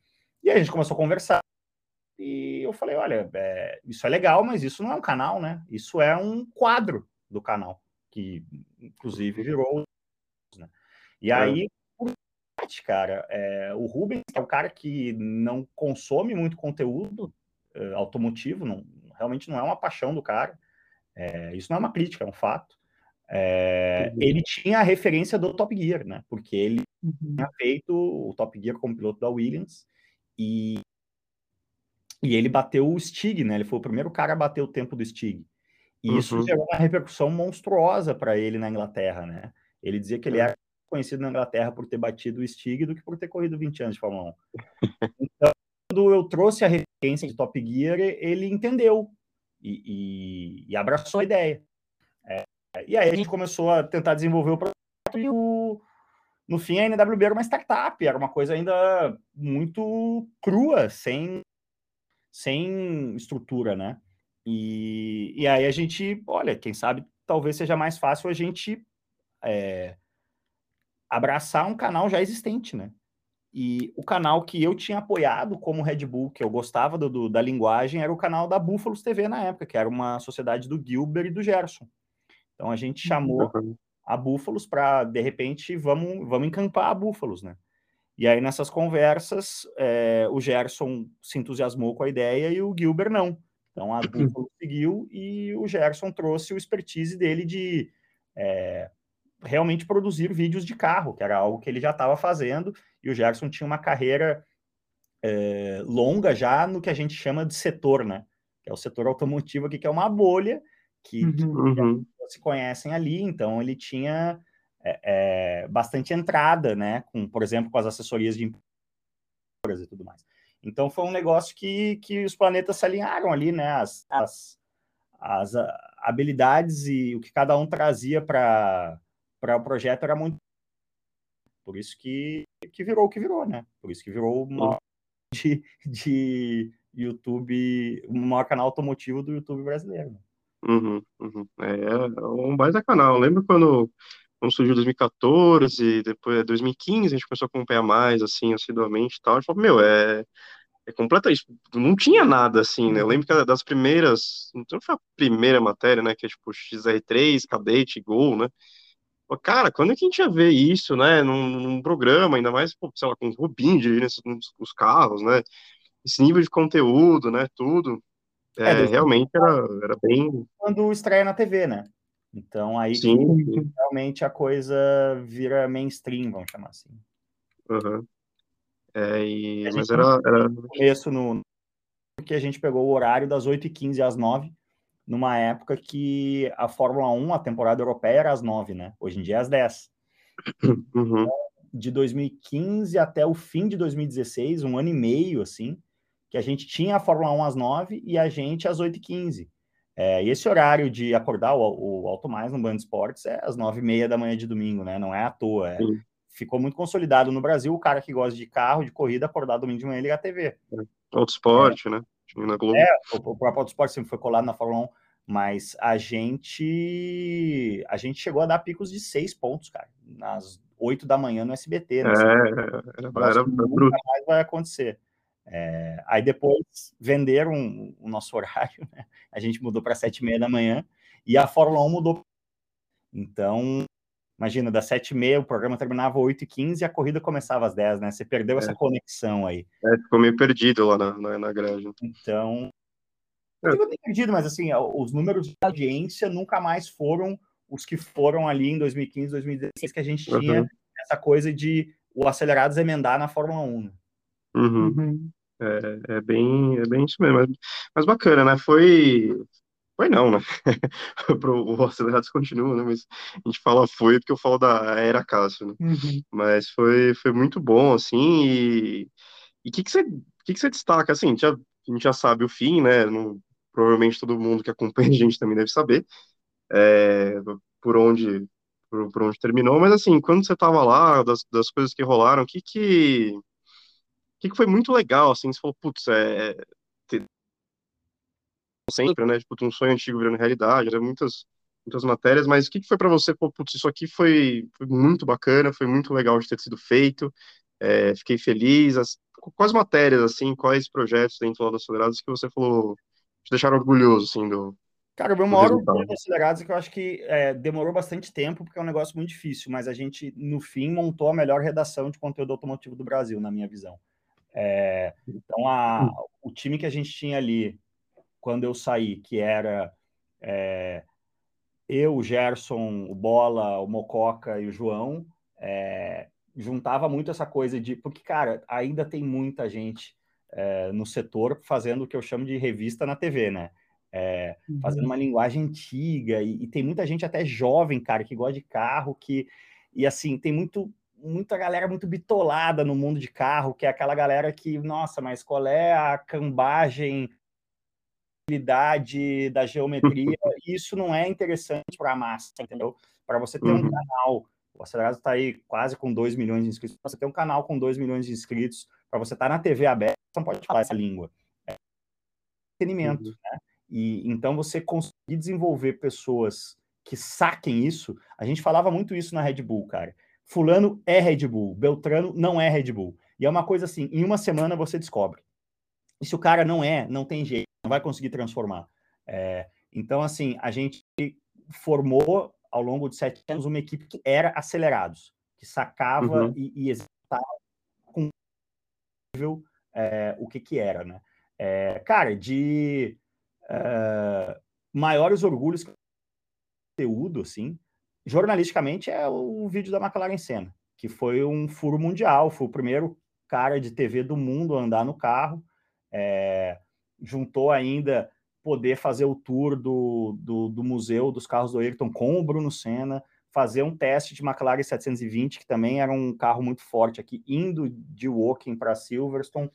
S3: e aí a gente começou a conversar. E eu falei, olha, é, isso é legal, mas isso não é um canal, né? Isso é um quadro do canal, que inclusive virou. Né? E aí, por cara, é, o Rubens é um cara que não consome muito conteúdo é, automotivo, não, realmente não é uma paixão do cara. É, isso não é uma crítica, é um fato. É, uhum. Ele tinha a referência do Top Gear, né? Porque ele uhum. tinha feito o Top Gear como piloto da Williams e e ele bateu o Stig, né? Ele foi o primeiro cara a bater o tempo do Stig. E uhum. isso gerou uma repercussão monstruosa para ele na Inglaterra, né? Ele dizia que ele era conhecido na Inglaterra por ter batido o Stig do que por ter corrido 20 anos de Fórmula 1. Então, quando eu trouxe a referência de Top Gear, ele entendeu e, e, e abraçou a ideia. É, e aí a gente começou a tentar desenvolver o projeto e o, no fim a NWB era uma startup, era uma coisa ainda muito crua, sem, sem estrutura, né? E, e aí a gente, olha, quem sabe talvez seja mais fácil a gente é, abraçar um canal já existente, né? E o canal que eu tinha apoiado como Red Bull, que eu gostava do, do, da linguagem, era o canal da Búfalos TV na época, que era uma sociedade do Gilbert e do Gerson. Então a gente chamou. A Búfalos para, de repente, vamos, vamos encampar a Búfalos, né? E aí nessas conversas, é, o Gerson se entusiasmou com a ideia e o Gilbert não. Então a Búfalos seguiu e o Gerson trouxe o expertise dele de é, realmente produzir vídeos de carro, que era algo que ele já estava fazendo, e o Gerson tinha uma carreira é, longa já no que a gente chama de setor, né? Que é o setor automotivo aqui, que é uma bolha que, uhum. Se conhecem ali, então ele tinha é, é, bastante entrada, né? Com, por exemplo, com as assessorias de empresas e tudo mais. Então foi um negócio que, que os planetas se alinharam ali, né? As, as, as habilidades e o que cada um trazia para o projeto era muito. Por isso que, que virou o que virou, né? Por isso que virou maior de, de YouTube, o maior canal automotivo do YouTube brasileiro.
S2: Uhum, uhum. É, é um baita canal. Eu lembro quando, quando surgiu 2014, depois 2015, a gente começou a acompanhar mais, assim, assiduamente e tal. A gente falou, meu, é, é completamente. Não tinha nada assim, né? Eu lembro que das primeiras. Não foi a primeira matéria, né? Que é tipo XR3, Cadete, Gol, né? Cara, quando é que a gente ia ver isso, né, num, num programa, ainda mais, pô, sei lá, com o Rubinho dirigindo os carros, né, esse nível de conteúdo, né, tudo, é, é realmente era, era bem...
S3: Quando estreia na TV, né, então aí
S2: sim,
S3: realmente a coisa vira mainstream, vamos chamar assim.
S2: Uhum. É, e... mas era... era...
S3: No começo, no... porque a gente pegou o horário das 8h15 às 9 numa época que a Fórmula 1, a temporada europeia era às 9, né? Hoje em dia é às 10.
S2: Uhum. Então,
S3: de 2015 até o fim de 2016, um ano e meio, assim, que a gente tinha a Fórmula 1 às 9 e a gente às 8h15. É, e esse horário de acordar o, o Auto Mais no Band Esportes é às 9h30 da manhã de domingo, né? Não é à toa. É, ficou muito consolidado no Brasil o cara que gosta de carro, de corrida, acordar domingo de manhã e ligar a TV.
S2: Auto Esporte, é. né?
S3: na Globo. É, o, o próprio Autosport sempre foi colado na Fórmula 1, mas a gente a gente chegou a dar picos de seis pontos, cara, nas oito da manhã no SBT. Né?
S2: É, era, era
S3: nunca mais vai acontecer. É, aí depois venderam o nosso horário, né? a gente mudou para sete e meia da manhã e a Fórmula 1 mudou. Então, imagina, das sete e meia o programa terminava oito e quinze e a corrida começava às dez, né? Você perdeu é. essa conexão aí.
S2: É, ficou meio perdido lá na, na, na grade.
S3: Então, não digo perdido, mas assim, os números de audiência nunca mais foram os que foram ali em 2015, 2016, que a gente tinha uhum. essa coisa de o acelerados emendar na Fórmula 1. Né?
S2: Uhum. Uhum. É, é, bem, é bem isso mesmo. Mas, mas bacana, né? Foi, foi não, né? O Acelerados continua, né? Mas a gente fala foi porque eu falo da era Cássio, né?
S1: Uhum.
S2: Mas foi, foi muito bom, assim, e o que, que, você, que, que você destaca? Assim, já, a gente já sabe o fim, né? Provavelmente todo mundo que acompanha a gente também deve saber é, por onde por, por, onde terminou, mas assim, quando você estava lá, das, das coisas que rolaram, o que que, que que foi muito legal, assim, você falou, putz, é, sempre, né? Tipo, um sonho antigo virando realidade, era muitas, muitas matérias, mas o que, que foi para você? Pô, putz, isso aqui foi, foi, muito bacana, foi muito legal de ter sido feito, é, fiquei feliz. As, quais matérias, assim, quais projetos dentro lá do Acelerados que você falou, te deixaram orgulhoso, assim, do.
S3: Cara, o meu maior orgulho do Acelerados é que eu acho que é, demorou bastante tempo, porque é um negócio muito difícil, mas a gente, no fim, montou a melhor redação de conteúdo automotivo do Brasil, na minha visão. É, então, a, o time que a gente tinha ali, quando eu saí, que era é, eu, o Gerson, o Bola, o Mococa e o João, é, juntava muito essa coisa de. Porque, cara, ainda tem muita gente é, no setor fazendo o que eu chamo de revista na TV, né? É, uhum. Fazendo uma linguagem antiga, e, e, tem muita gente até jovem, cara, que gosta de carro, que E assim, tem muito muita galera muito bitolada no mundo de carro, que é aquela galera que, nossa, mas qual é a cambagem da geometria? Isso não é interessante para a massa, entendeu? Para você ter uhum. um canal, o Acelerado está aí quase com 2 milhões de inscritos, você ter um canal com 2 milhões de inscritos, para você estar tá na TV aberta, você não pode falar essa língua. É entretenimento, uhum. né? E então você conseguir desenvolver pessoas que saquem isso, a gente falava muito isso na Red Bull, cara. Fulano é Red Bull, Beltrano não é Red Bull. E é uma coisa assim, em uma semana você descobre. E se o cara não é, não tem jeito, não vai conseguir transformar. É, então, assim, a gente formou ao longo de sete anos uma equipe que era acelerados, que sacava uhum. e, e executava com é, o que que era, né? É, cara, de é, maiores orgulhos que conteúdo, assim, jornalisticamente é o vídeo da McLaren Senna, que foi um furo mundial, foi o primeiro cara de TV do mundo a andar no carro, é, juntou ainda poder fazer o tour do, do, do, museu dos carros do Ayrton com o Bruno Senna, fazer um teste de McLaren 720, que também era um carro muito forte aqui, indo de Woking para Silverstone,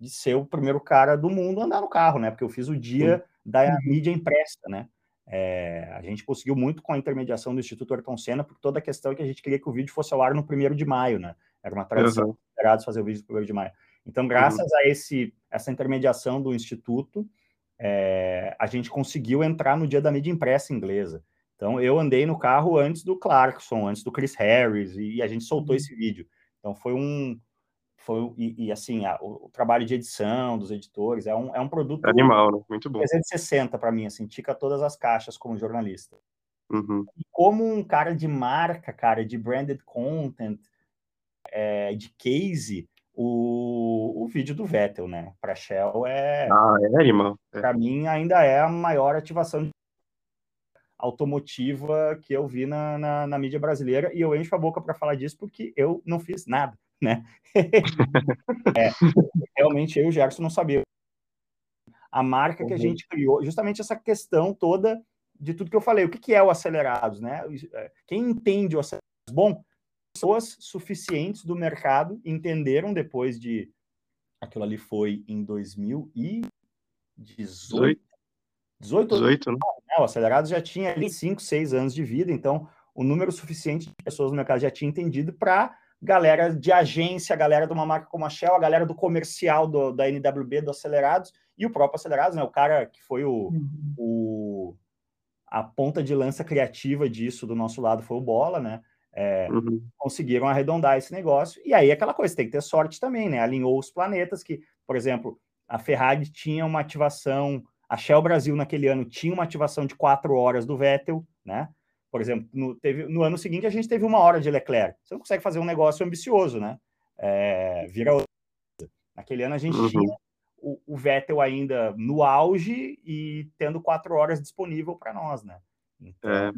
S3: de ser o primeiro cara do mundo a andar no carro, né? Porque eu fiz o dia da mídia impressa, né? É, a gente conseguiu muito com a intermediação do Instituto Ayrton Senna, por toda a questão que a gente queria que o vídeo fosse ao ar no primeiro de maio, né? Era uma tradição uhum. fazer o vídeo no primeiro de maio. Então, graças uhum. a esse, essa intermediação do Instituto, é, a gente conseguiu entrar no dia da mídia impressa inglesa. Então, eu andei no carro antes do Clarkson, antes do Chris Harris, e, e a gente soltou uhum. esse vídeo. Então, foi um, foi e, e assim a, o, o, trabalho de edição dos editores é um, é um produto
S2: animal né? muito bom
S3: 360 para mim assim tica todas as caixas como jornalista
S2: uhum.
S3: e como um cara de marca cara de branded content é, de case o, o vídeo do Vettel né para Shell é
S2: ah é animal
S3: é. para mim ainda é a maior ativação automotiva que eu vi na, na, na mídia brasileira e eu encho a boca para falar disso porque eu não fiz nada né? é, realmente eu e o Gerson não sabia. A marca que a uhum. gente criou, justamente essa questão toda de tudo que eu falei. O que, que é o acelerados, né? É, quem entende o acelerados? Bom, pessoas suficientes do mercado entenderam depois de aquilo ali foi em 2018. 18, 18 né? O Acelerados já tinha ali 5, 6 anos de vida, então o número suficiente de pessoas no mercado já tinha entendido para galera de agência, galera de uma marca como a Shell, a galera do comercial do, da NWB, do Acelerados, e o próprio Acelerados, né? O cara que foi o, uhum. o a ponta de lança criativa disso do nosso lado foi o Bola, né? É, uhum. Conseguiram arredondar esse negócio. E aí, aquela coisa, tem que ter sorte também, né? Alinhou os planetas que, por exemplo, a Ferrari tinha uma ativação, a Shell Brasil naquele ano tinha uma ativação de quatro horas do Vettel, né? Por exemplo, no, teve, no ano seguinte a gente teve uma hora de Leclerc. Você não consegue fazer um negócio ambicioso, né? É, vira outra. Naquele ano a gente uhum. tinha o, o, Vettel ainda no auge e tendo quatro horas disponível para nós, né?
S2: Então, é,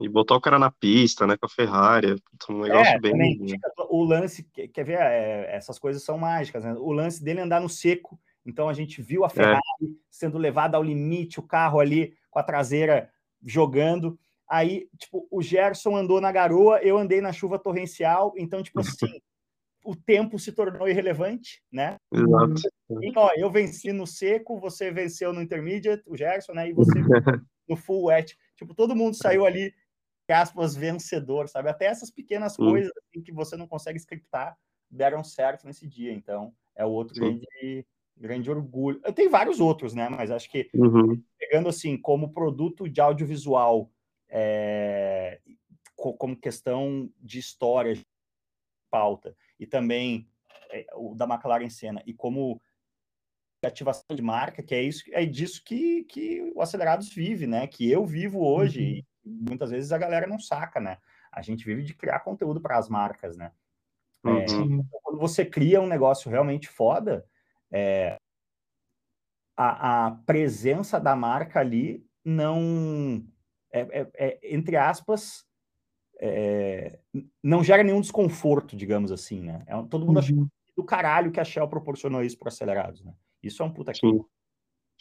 S2: e botar o cara na pista, né, com a Ferrari, um negócio é, bem... Também,
S3: o lance, quer ver, é, essas coisas são mágicas, né? O lance dele andar no seco, então a gente viu a é. Ferrari é. sendo levada ao limite, o carro ali com a traseira jogando, Aí, tipo, o Gerson andou na garoa, eu andei na chuva torrencial, então, tipo assim, o tempo se tornou irrelevante, né?
S2: Exato.
S3: E, ó, eu venci no seco, você venceu no intermediate, o Gerson, né? E você no full wet. Tipo, todo mundo saiu ali, aspas, vencedor, sabe? Até essas pequenas Sim. coisas assim, que você não consegue scriptar deram certo nesse dia. Então, é o outro grande, grande orgulho. Eu tenho vários outros, né? Mas acho que
S2: uhum.
S3: pegando assim, como produto de audiovisual é, como questão de história, de pauta, e também é, o da McLaren Senna, e como ativação de marca, que é isso, é disso que, que o Acelerados vive, né? Que eu vivo hoje, uhum. e muitas vezes a galera não saca, né? A gente vive de criar conteúdo para as marcas, né? É, uhum. É, quando você cria um negócio realmente foda, é, a, a presença da marca ali não é, é, é, entre aspas, é, não gera nenhum desconforto, digamos assim, né? É, todo mundo uhum. acha do caralho que a Shell proporcionou isso para acelerados, né? Isso é um puta
S2: Sim.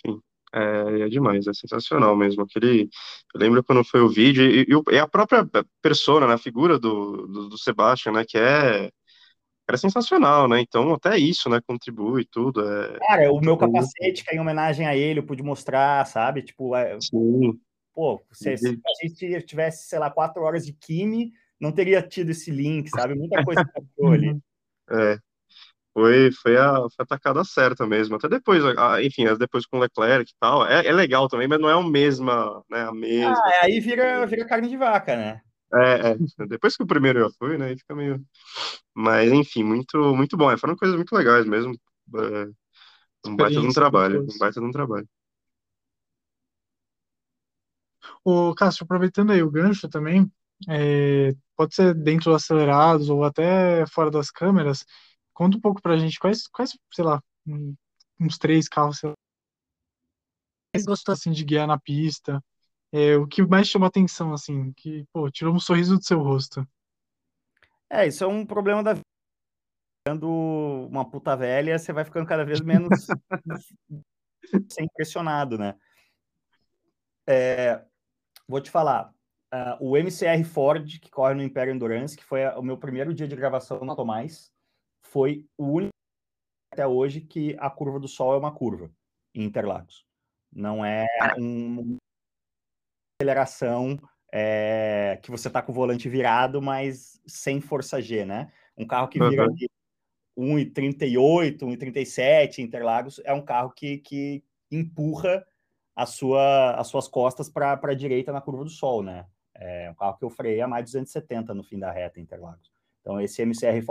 S2: Sim. É, é demais, é sensacional mesmo. Aquele, eu lembro quando foi o vídeo, e, e, e a própria persona, né, a figura do, do, do Sebastian, né, que é era sensacional, né? Então até isso, né, contribui tudo. É,
S3: Cara, o meu capacete, que é em homenagem a ele, eu pude mostrar, sabe? Tipo, é,
S2: Sim.
S3: Pô, se, se a gente tivesse, sei lá, quatro horas de Kimi, não teria tido esse link, sabe? Muita coisa que ali.
S2: É, foi, foi, a, foi a tacada certa mesmo. Até depois, enfim, depois com o Leclerc e tal. É, é legal também, mas não é a mesma, né? A mesma.
S3: Ah, aí vira, vira carne de vaca, né?
S2: É, é, depois que o primeiro já foi, né? Aí fica meio. Mas, enfim, muito, muito bom. É, foram coisas muito legais mesmo. É, um baita de um trabalho. Um baita de um trabalho.
S1: Ô, Cássio, aproveitando aí o gancho também, é, pode ser dentro dos acelerados ou até fora das câmeras, conta um pouco pra gente quais, quais sei lá, uns três carros, sei lá, mais gostou assim de guiar na pista, é, o que mais chama atenção, assim, que, pô, tirou um sorriso do seu rosto.
S3: É, isso é um problema da vida. Ficando uma puta velha, você vai ficando cada vez menos ser impressionado, né? É, vou te falar, uh, o MCR Ford, que corre no Império Endurance, que foi o meu primeiro dia de gravação no Tomás, foi o único até hoje que a curva do Sol é uma curva em Interlagos. Não é um, aceleração é, que você está com o volante virado, mas sem força G, né? Um carro que vira uhum. de 1,38, 1,37 Interlagos é um carro que, que empurra a sua, as suas costas para a direita na curva do sol, né? É um carro que eu freiei a mais de 270 no fim da reta Interlagos. Então, esse MCR,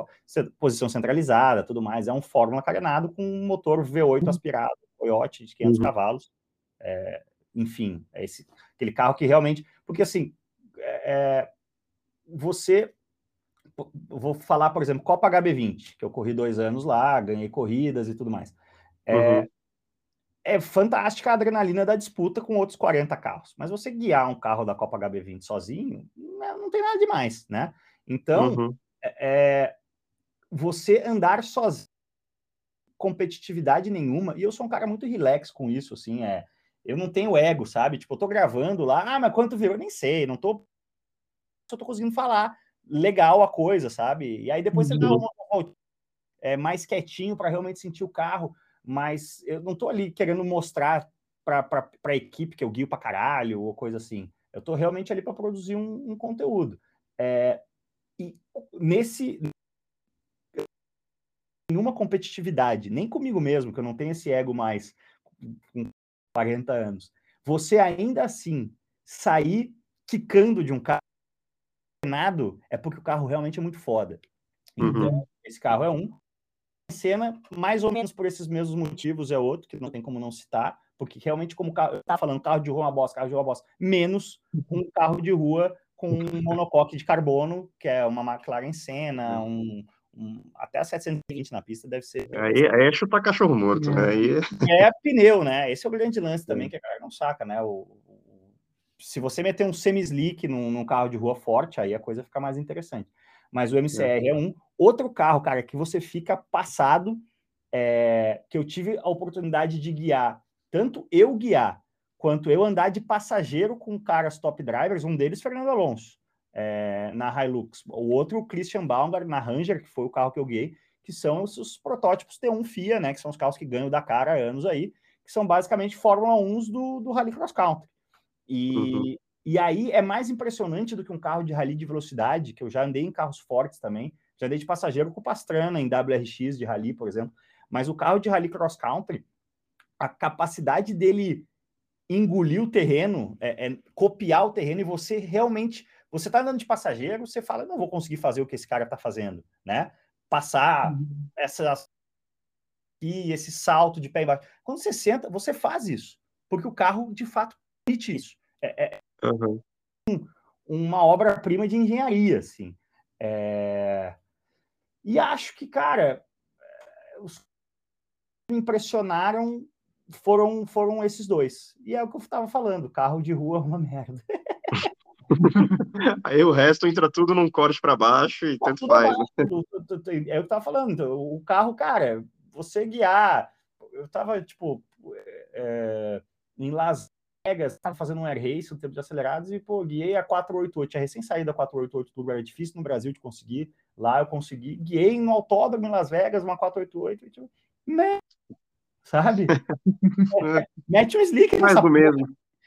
S3: posição centralizada, tudo mais, é um Fórmula carenado com um motor V8 uhum. aspirado, Toyota de 500 uhum. cavalos. É, enfim, é esse, aquele carro que realmente. Porque assim, é, é você. Vou falar, por exemplo, Copa HB20, que eu corri dois anos lá, ganhei corridas e tudo mais. É, uhum. É fantástica a adrenalina da disputa com outros 40 carros. Mas você guiar um carro da Copa HB20 sozinho, não, não tem nada demais, né? Então, uhum. é, é você andar sozinho, competitividade nenhuma, e eu sou um cara muito relax com isso, assim, é eu não tenho ego, sabe? Tipo, eu tô gravando lá, ah, mas quanto virou? Eu nem sei, não tô. Só tô conseguindo falar legal a coisa, sabe? E aí depois você uhum. uma é, mais quietinho para realmente sentir o carro, mas eu não tô ali querendo mostrar para a equipe que eu guio para caralho ou coisa assim. Eu tô realmente ali para produzir um, um conteúdo. É, e nesse nenhuma competitividade, nem comigo mesmo, que eu não tenho esse ego mais com 40 anos, você ainda assim sair quicando de um carro é porque o carro realmente é muito foda. Então, uhum. esse carro é um. Cena, mais ou menos por esses mesmos motivos, é outro, que não tem como não citar, porque realmente, como tava falando, carro de rua é uma bosta, carro de rua é uma bosta, menos um carro de rua com um monocoque de carbono, que é uma McLaren Senna, um, um, até a 720 na pista deve ser.
S2: Aí, aí é chutar cachorro morto, né? Aí...
S3: É pneu, né? Esse é o grande lance também, que a galera não saca, né? O, o, se você meter um semi-slick num, num, carro de rua forte, aí a coisa fica mais interessante. Mas o MCR é, é um. Outro carro, cara, que você fica passado, é, que eu tive a oportunidade de guiar, tanto eu guiar, quanto eu andar de passageiro com caras top drivers, um deles, Fernando Alonso é, na Hilux. O outro, o Christian Baumgart, na Ranger, que foi o carro que eu guiei, que são os, os, protótipos T1 FIA, né, que são os carros que ganham da cara há anos aí, que são basicamente Fórmula 1 do, do Rally Cross Country. E, uhum. E aí é mais impressionante do que um carro de rally de velocidade, que eu já andei em carros fortes também, já andei de passageiro com Pastrana em WRX de rally, por exemplo, mas o carro de rally cross country, a capacidade dele engolir o terreno, é, é, copiar o terreno e você realmente você está andando de passageiro, você fala, não vou conseguir fazer o que esse cara está fazendo, né? Passar uhum. essa e esse salto de pé embaixo. Quando você senta, você faz isso, porque o carro de fato permite isso. É, é uhum. um, uma obra-prima de engenharia, assim. É... E acho que, cara, os que me impressionaram foram, foram esses dois. E é o que eu estava falando: carro de rua é uma merda.
S2: Aí o resto entra tudo num corte para baixo e tanto faz. Né?
S3: É o que tava falando. O carro, cara, você guiar. Eu tava, tipo, é, em Las Vegas, estava fazendo um air race, um tempo de acelerados, e, pô, guiei a 488, tinha recém saído da 488 do era difícil no Brasil de conseguir, lá eu consegui, guiei no autódromo em Las Vegas, uma 488, e, tipo, né? sabe? é, mete um slick
S2: Mais do mesmo.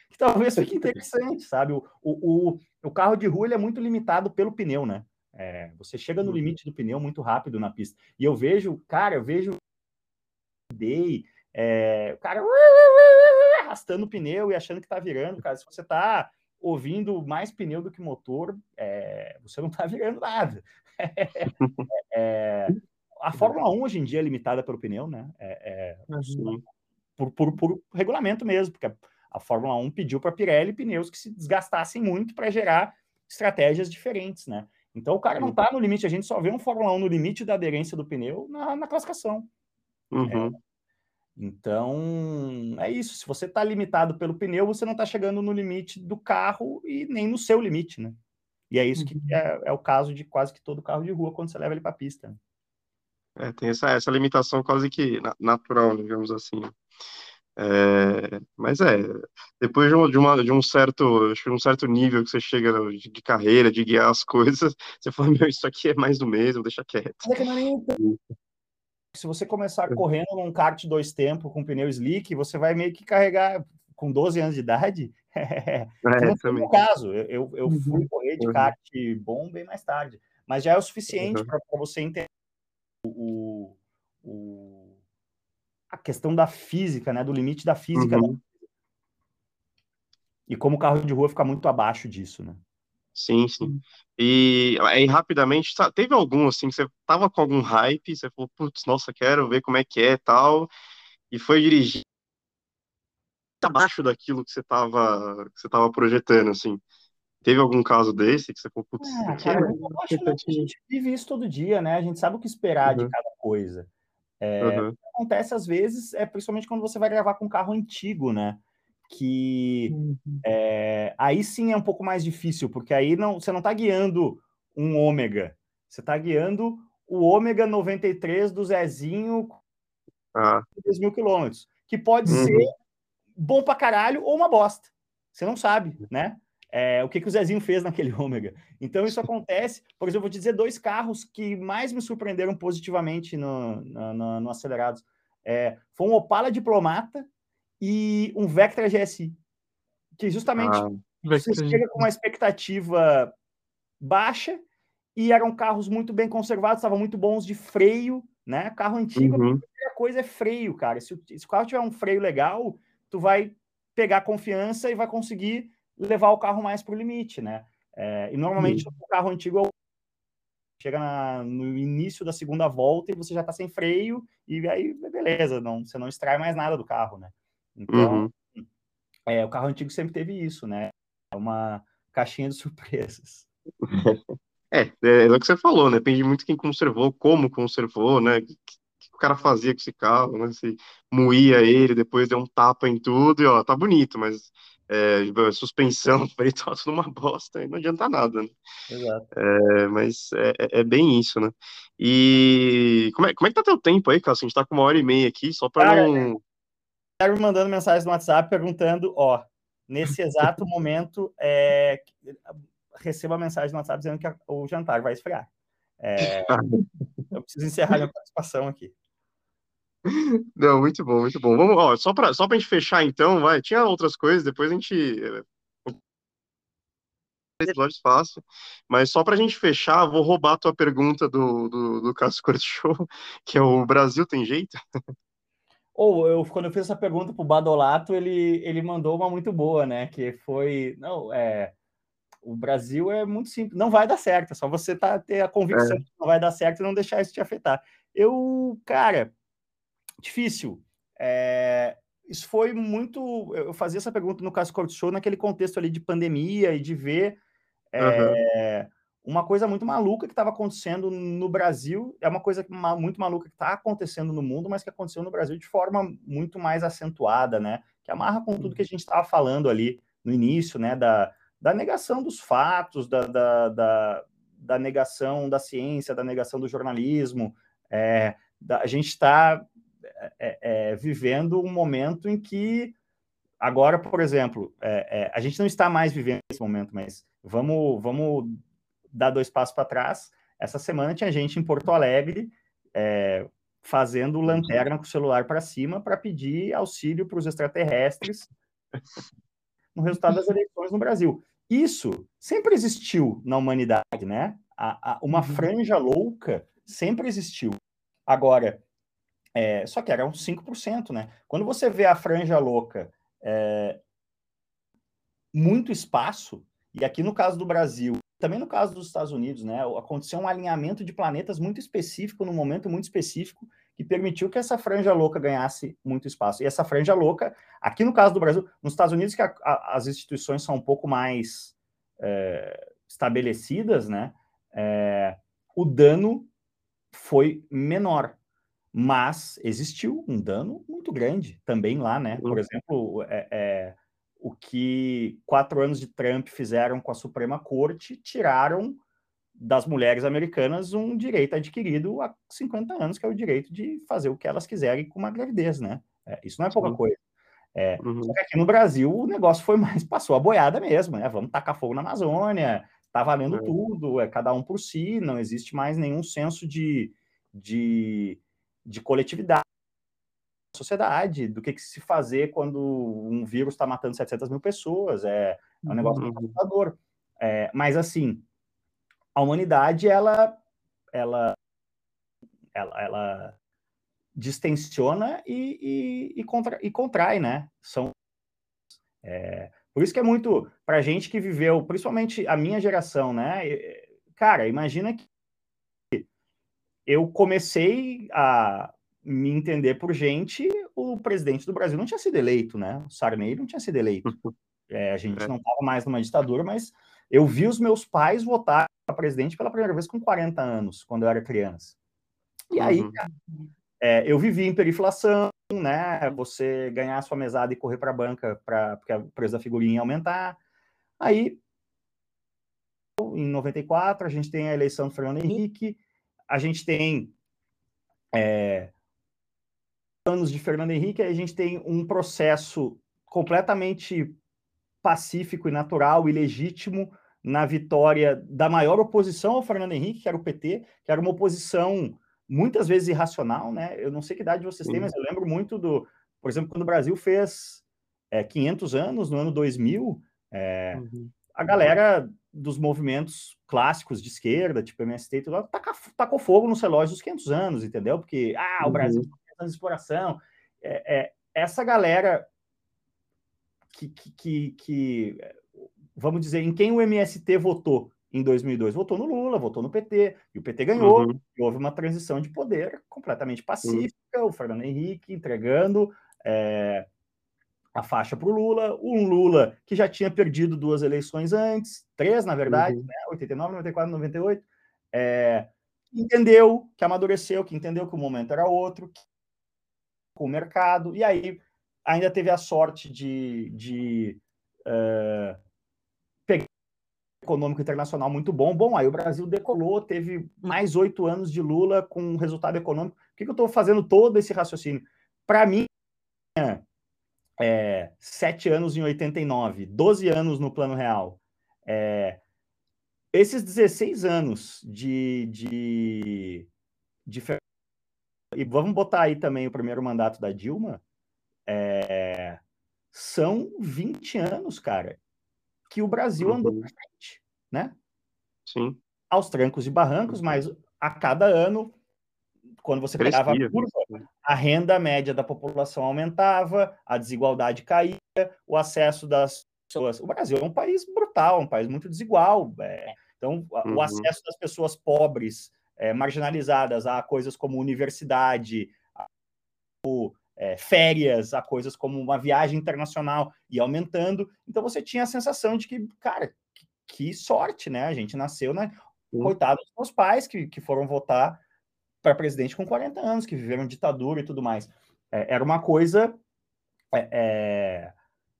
S3: Que talvez fique interessante, sabe? O, o, o, carro de rua ele é muito limitado pelo pneu, né? É, você chega no uhum. limite do pneu muito rápido na pista. E eu vejo, cara, eu vejo day, é, o cara arrastando o pneu e achando que tá virando, cara. Se você tá ouvindo mais pneu do que motor, é, você não tá virando nada. é, a Fórmula 1 hoje em dia é limitada pelo pneu, né? É, é, uhum. por, por, por, regulamento mesmo, porque a, Fórmula 1 pediu para a Pirelli pneus que se desgastassem muito para gerar estratégias diferentes, né? Então o cara não está no limite, a gente só vê um Fórmula 1 no limite da aderência do pneu na, na classificação.
S2: Uhum. É,
S3: então é isso. Se você está limitado pelo pneu, você não está chegando no limite do carro e nem no seu limite, né? E é isso que uhum. é, é, o caso de quase que todo carro de rua quando você leva ele para a pista. Né?
S2: É, tem essa, essa limitação quase que natural, digamos assim. É, mas é, depois de, uma, de, uma, de um certo, acho que um certo nível que você chega de, de, carreira, de guiar as coisas, você fala, meu, isso aqui é mais do mesmo, deixa quieto.
S3: Se você começar correndo num kart dois tempos com pneu slick, você vai meio que carregar com 12 anos de idade. é, não foi o caso. Eu, eu, eu fui uhum. correr de kart bom bem mais tarde. Mas já é o suficiente uhum. para você entender o, o, a questão da física, né? Do limite da física. Uhum. E como o carro de rua fica muito abaixo disso, né?
S2: Sim, sim. E aí, rapidamente, teve algum, assim, que você tava com algum hype, você falou, putz, nossa, quero ver como é que é tal, e foi dirigir abaixo daquilo que você tava, que você tava projetando, assim. Teve algum caso desse que você falou, putz,
S3: ah, cara, é... eu acho que a gente vive isso todo dia, né? A gente sabe o que esperar uhum. de cada coisa. É, uhum. O que acontece às vezes é principalmente quando você vai gravar com um carro antigo, né? Que uhum. é, aí sim é um pouco mais difícil, porque aí não, você não está guiando um ômega, você está guiando o ômega 93 do Zezinho
S2: ah.
S3: 10 mil quilômetros, que pode uhum. ser bom pra caralho ou uma bosta. Você não sabe, né? é, o que, que o Zezinho fez naquele ômega. Então, isso acontece. Por exemplo, vou te dizer dois carros que mais me surpreenderam positivamente no, no, no, no Acelerados. É, foi um Opala Diplomata e um Vectra GSI. Que justamente ah, você chega com uma expectativa baixa e eram carros muito bem conservados, estavam muito bons de freio, né? Carro antigo, uhum. a primeira coisa é freio, cara. Se, se o carro tiver um freio legal, tu vai pegar confiança e vai conseguir levar o carro mais para o limite, né? É, e normalmente Sim. o carro antigo é chega na, no início da segunda volta e você já está sem freio e aí beleza, não, você não extrai mais nada do carro, né? Então, uhum. é, o carro antigo sempre teve isso, né? É uma caixinha de surpresas.
S2: É, é, é o que você falou, né? Depende muito quem conservou, como conservou, né? O que, que o cara fazia com esse carro, né? Se moía ele, depois deu um tapa em tudo e ó, tá bonito, mas é, suspensão, freio, tá tudo uma bosta, e não adianta nada, né?
S3: Exato.
S2: É, mas é, é, é, bem isso, né? E como é, como é que tá teu tempo aí, Cássio? A gente tá com uma hora e meia aqui, só para não...
S3: Tá me mandando mensagem no WhatsApp perguntando, ó, nesse exato momento, é, receba a mensagem no WhatsApp dizendo que o jantar vai esfriar. É, eu preciso encerrar minha participação aqui.
S2: Não, muito bom, muito bom. Vamos, ó, só para só a gente fechar então, vai. Tinha outras coisas, depois a gente. Eh, episódios fácil, mas só para a gente fechar, vou roubar a tua pergunta do, do, do Cássio Show, que é o Brasil tem jeito?
S3: Ou eu, quando eu fiz essa pergunta para o Badolato, ele, ele mandou uma muito boa, né? Que foi. Não, é. O Brasil é muito simples, não vai dar certo, é só você tá, ter a convicção é. que não vai dar certo e não deixar isso te afetar. Eu, cara, Difícil. É, isso foi muito. Eu fazia essa pergunta no caso Court Show naquele contexto ali de pandemia e de ver é, uhum. Uma coisa muito maluca que estava acontecendo no Brasil. É uma coisa muito maluca que está acontecendo no mundo, mas que aconteceu no Brasil de forma muito mais acentuada, né? Que amarra com tudo que a gente estava falando ali no início, né? Da, da negação dos fatos, da, da, da, da negação da ciência, da negação do jornalismo. É, da, a gente está é, é, vivendo um momento em que agora, por exemplo, é, é, a gente não está mais vivendo esse momento, mas vamos, vamos dar dois passos para trás. Essa semana tinha gente em Porto Alegre é, fazendo lanterna com o celular para cima para pedir auxílio para os extraterrestres no resultado das eleições no Brasil. Isso sempre existiu na humanidade, né? A, a, uma uhum. franja louca sempre existiu. Agora, é, só que era uns 5%, né? Quando você vê a franja louca é, muito espaço, e aqui no caso do Brasil, também no caso dos Estados Unidos, né? Aconteceu um alinhamento de planetas muito específico, num momento muito específico, que permitiu que essa franja louca ganhasse muito espaço. E essa franja louca, aqui no caso do Brasil, nos Estados Unidos, que a, a, as instituições são um pouco mais é, estabelecidas, né? É, o dano foi menor, mas existiu um dano muito grande também lá, né? Por exemplo, é, é, o que quatro anos de Trump fizeram com a Suprema Corte, tiraram das mulheres americanas um direito adquirido há 50 anos, que é o direito de fazer o que elas quiserem com uma gravidez, né? É, isso não é pouca Sim. coisa. É, uhum. Aqui no Brasil o negócio foi mais, passou a boiada mesmo, né? Vamos tacar fogo na Amazônia, tá valendo é. tudo, é cada um por si, não existe mais nenhum senso de, de, de coletividade sociedade, do que, que, se fazer quando um vírus está matando 700 mil pessoas, é, é um negócio uhum. muito assustador. É, mas, assim, a humanidade, ela, ela, ela, ela distensiona e, e, e, contra, e contrai, né? São, é, por isso que é muito, para gente que viveu, principalmente a minha geração, né? Cara, imagina que eu comecei a me entender por gente, o presidente do Brasil não tinha sido eleito, né? O Sarney não tinha sido eleito. É, a gente é. não estava mais numa ditadura, mas eu vi os meus pais votar para presidente pela primeira vez com 40 anos, quando eu era criança. E aí, uhum. é, eu vivi em periflação, né? Você ganhar a sua mesada e correr para a banca para porque o preço da figurinha ia aumentar. Aí, em 94, a gente tem a eleição do Fernando Henrique, a gente tem é, anos de Fernando Henrique, a gente tem um processo completamente pacífico e natural e legítimo na vitória da maior oposição ao Fernando Henrique, que era o PT, que era uma oposição muitas vezes irracional, né? Eu não sei que idade vocês têm, mas eu lembro muito do, por exemplo, quando o Brasil fez é, 500 anos, no ano 2000, é, uhum. a galera dos movimentos clássicos de esquerda, tipo MST e tudo, tacou, tacou fogo nos relógios dos 500 anos, entendeu? Porque, ah, o uhum. Brasil de exploração. É, é, essa galera que, que, que, que, vamos dizer, em quem o MST votou em 2002? Votou no Lula, votou no PT, e o PT ganhou, uhum. e houve uma transição de poder completamente pacífica, uhum. o Fernando Henrique entregando é, a faixa para o Lula, um Lula que já tinha perdido duas eleições antes, três, na verdade, uhum. né, 89, 94, 98, é, entendeu que amadureceu, que entendeu que o momento era outro, que com o mercado, e aí ainda teve a sorte de, de uh, pegar um econômico internacional muito bom. Bom, aí o Brasil decolou, teve mais oito anos de Lula com resultado econômico. Por que, que eu estou fazendo todo esse raciocínio? Para mim, é, sete anos em 89, 12 anos no Plano Real. É, esses 16 anos de, de, de e vamos botar aí também o primeiro mandato da Dilma, é, são 20 anos, cara, que o Brasil andou uhum. para frente, né?
S2: Sim.
S3: Aos trancos e barrancos, uhum. mas a cada ano, quando você pegava a curva, a renda média da população aumentava, a desigualdade caía, o acesso das pessoas. O Brasil é um país brutal, um país muito desigual. É, então, uhum. o acesso das pessoas pobres é, marginalizadas a coisas como universidade, a, é, férias, a coisas como uma viagem internacional e aumentando. Então você tinha a sensação de que, cara, que, que sorte, né? A gente nasceu, né? Coitado dos meus pais que, que foram votar para presidente com 40 anos, que viveram ditadura e tudo mais. É, era uma coisa é, é,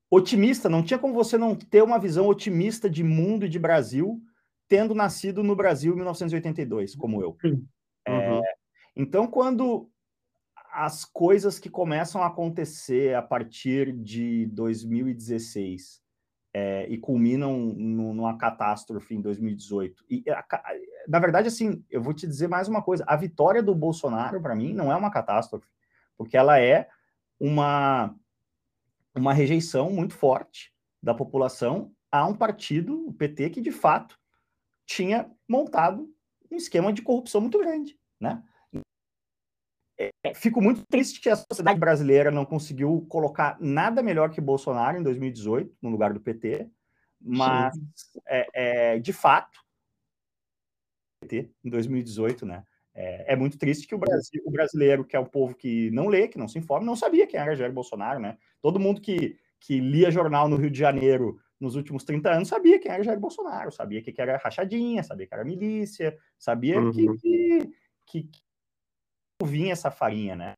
S3: otimista, não tinha como você não ter uma visão otimista de mundo e de Brasil tendo nascido no Brasil em 1982, como eu. É, uhum. É, então, quando as coisas que começam a acontecer a partir de 2016 é, e culminam no, numa catástrofe em 2018. E, a, na verdade, assim, eu vou te dizer mais uma coisa: a vitória do Bolsonaro, para mim, não é uma catástrofe, porque ela é uma, uma rejeição muito forte da população a um partido, o PT, que de fato tinha montado um esquema de corrupção muito grande, né? É, fico muito triste que a sociedade brasileira não conseguiu colocar nada melhor que Bolsonaro em 2018, no lugar do PT, mas, é, é, de fato, PT em 2018, né? É, é, muito triste que o, Brasil, o brasileiro, que é o povo que não lê, que não se informa, não sabia quem era Jair Bolsonaro, né? Todo mundo que, que lia jornal no Rio de Janeiro nos últimos 30 anos sabia quem era Jair Bolsonaro, sabia que era rachadinha, sabia que era milícia, sabia uhum. que, que, que, vinha essa farinha, né?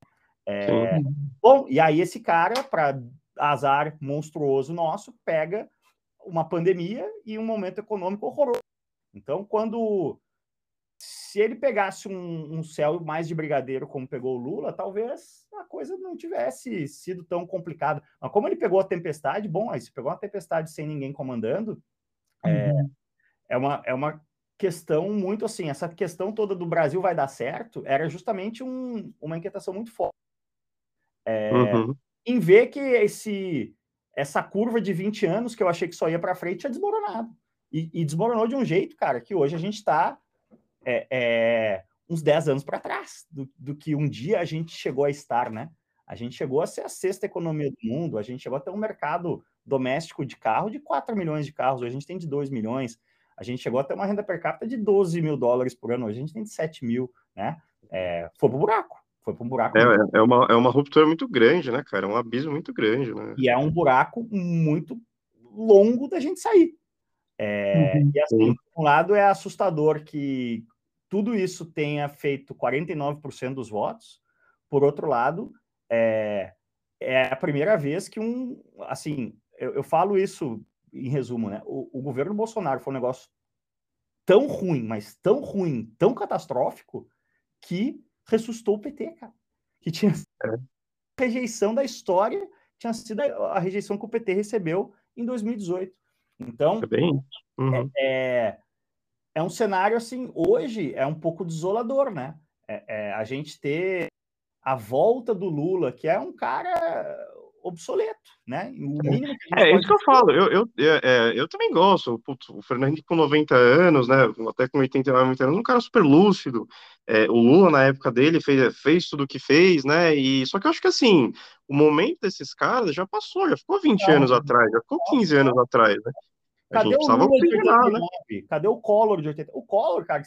S3: É, bom, e aí esse cara, para azar monstruoso nosso, pega uma pandemia e um momento econômico horroroso. Então, quando se ele pegasse um, um, céu mais de brigadeiro como pegou o Lula, talvez a coisa não tivesse sido tão complicada. Mas como ele pegou a tempestade, bom, aí se pegou uma tempestade sem ninguém comandando, é, uhum. é, é, uma, é uma questão muito assim, essa questão toda do Brasil vai dar certo, era justamente um, uma inquietação muito forte. É, uhum. Em ver que esse, essa curva de 20 anos que eu achei que só ia para frente tinha desmoronado. E, e, desmoronou de um jeito, cara, que hoje a gente está é, é, uns 10 anos para trás do, do, que um dia a gente chegou a estar, né? A gente chegou a ser a sexta economia do mundo, a gente chegou a ter um mercado doméstico de carro de 4 milhões de carros, hoje a gente tem de 2 milhões. A gente chegou a ter uma renda per capita de 12 mil dólares por ano, hoje a gente tem de 7 mil, né? É, foi pro buraco, foi para um buraco.
S2: É, é, uma, é uma ruptura muito grande, né, cara? É um abismo muito grande, né?
S3: E é um buraco muito longo da gente sair. É, uhum, e assim, por um lado é assustador que tudo isso tenha feito 49% dos votos, por outro lado, é, é a primeira vez que um, assim, eu, eu falo isso em resumo, né? O, o, governo Bolsonaro foi um negócio tão ruim, mas tão ruim, tão catastrófico, que ressuscitou o PT, cara. Que tinha é. rejeição da história, tinha sido a, a, rejeição que o PT recebeu em 2018. Então, é, bem... uhum. é, é, é, um cenário assim, hoje é um pouco desolador, né? É, é, a gente ter a volta do Lula, que é um cara obsoleto, né? O
S2: é. mínimo que é, isso que eu falo. Eu, eu, é, é, eu também gosto. Putz, o Fernando com 90 anos, né? Até com 89, 90 anos, um cara super lúcido. É, o Lula, na época dele, fez, fez tudo o que fez, né? E, só que eu acho que, assim, o momento desses caras já passou, já ficou 20 anos atrás, já ficou 15 anos atrás, né?
S3: Cadê o Lula de 89? Né? Cadê o Collor de 89? O Collor, cara,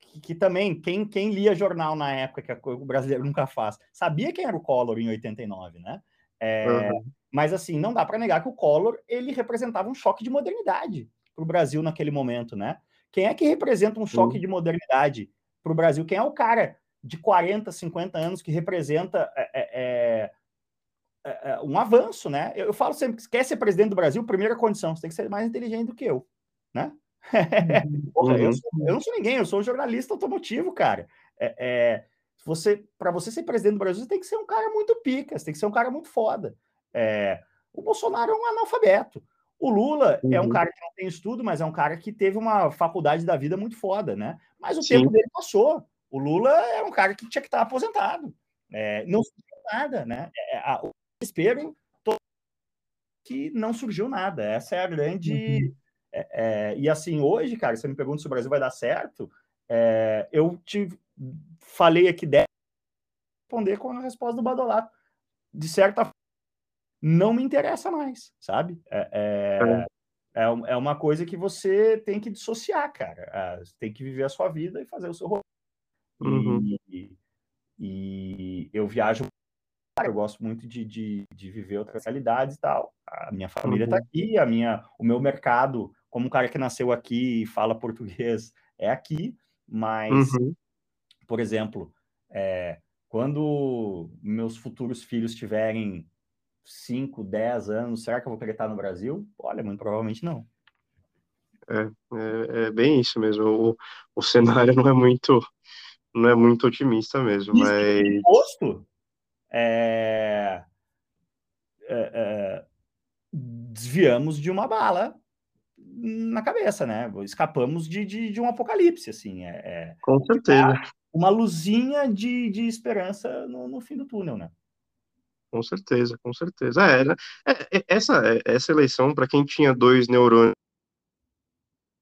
S3: que, que, também, quem, quem lia jornal na época, que o brasileiro nunca faz, sabia quem era o Collor em 89, né? É, uhum. Mas assim, não dá para negar que o Collor ele representava um choque de modernidade para o Brasil naquele momento, né? Quem é que representa um choque uhum. de modernidade para o Brasil? Quem é o cara de 40, 50 anos que representa é é, é, é, um avanço, né? Eu, eu, falo sempre que quer ser presidente do Brasil, primeira condição, você tem que ser mais inteligente do que eu, né? Uhum. Porra, eu, sou, eu, não sou ninguém, eu sou um jornalista automotivo, cara. é, você para você ser presidente do Brasil, você tem que ser um cara muito pica, você tem que ser um cara muito foda. É, o Bolsonaro é um analfabeto. O Lula uhum. é um uhum. cara que não tem estudo, mas é um cara que teve uma faculdade da vida muito foda, né? Mas o Sim. tempo dele passou. O Lula é um cara que tinha que estar aposentado. É, não nada, né? É, a, desespero que não surgiu nada. Essa é a grande. Uhum. É, é, e assim, hoje, cara, você me pergunta se o Brasil vai dar certo. É, eu tive, falei aqui deve responder com a resposta do Badolato. De certa forma, não me interessa mais, sabe? É, é, é, é uma coisa que você tem que dissociar, cara. É, você tem que viver a sua vida e fazer o seu uhum. e, e, eu viajo eu gosto muito de, de, de, viver outras realidades e tal. A minha família está uhum. aqui, a minha, o meu mercado, como um cara que nasceu aqui e fala português, é aqui, mas uhum por exemplo, é, quando meus futuros filhos tiverem 5, 10 anos, será que eu vou querer estar no Brasil? Olha, muito provavelmente não.
S2: É, é, é bem isso mesmo. O, o cenário não é muito não é muito otimista mesmo,
S3: isso
S2: mas...
S3: é, é, é, desviamos de uma bala na cabeça, né? Escapamos de, de, de um apocalipse, assim. É, é
S2: Com certeza.
S3: Uma luzinha de, de esperança no, no fim do túnel, né?
S2: Com certeza, com certeza. É, né? é, é essa, é, essa eleição, para quem tinha dois neurônios,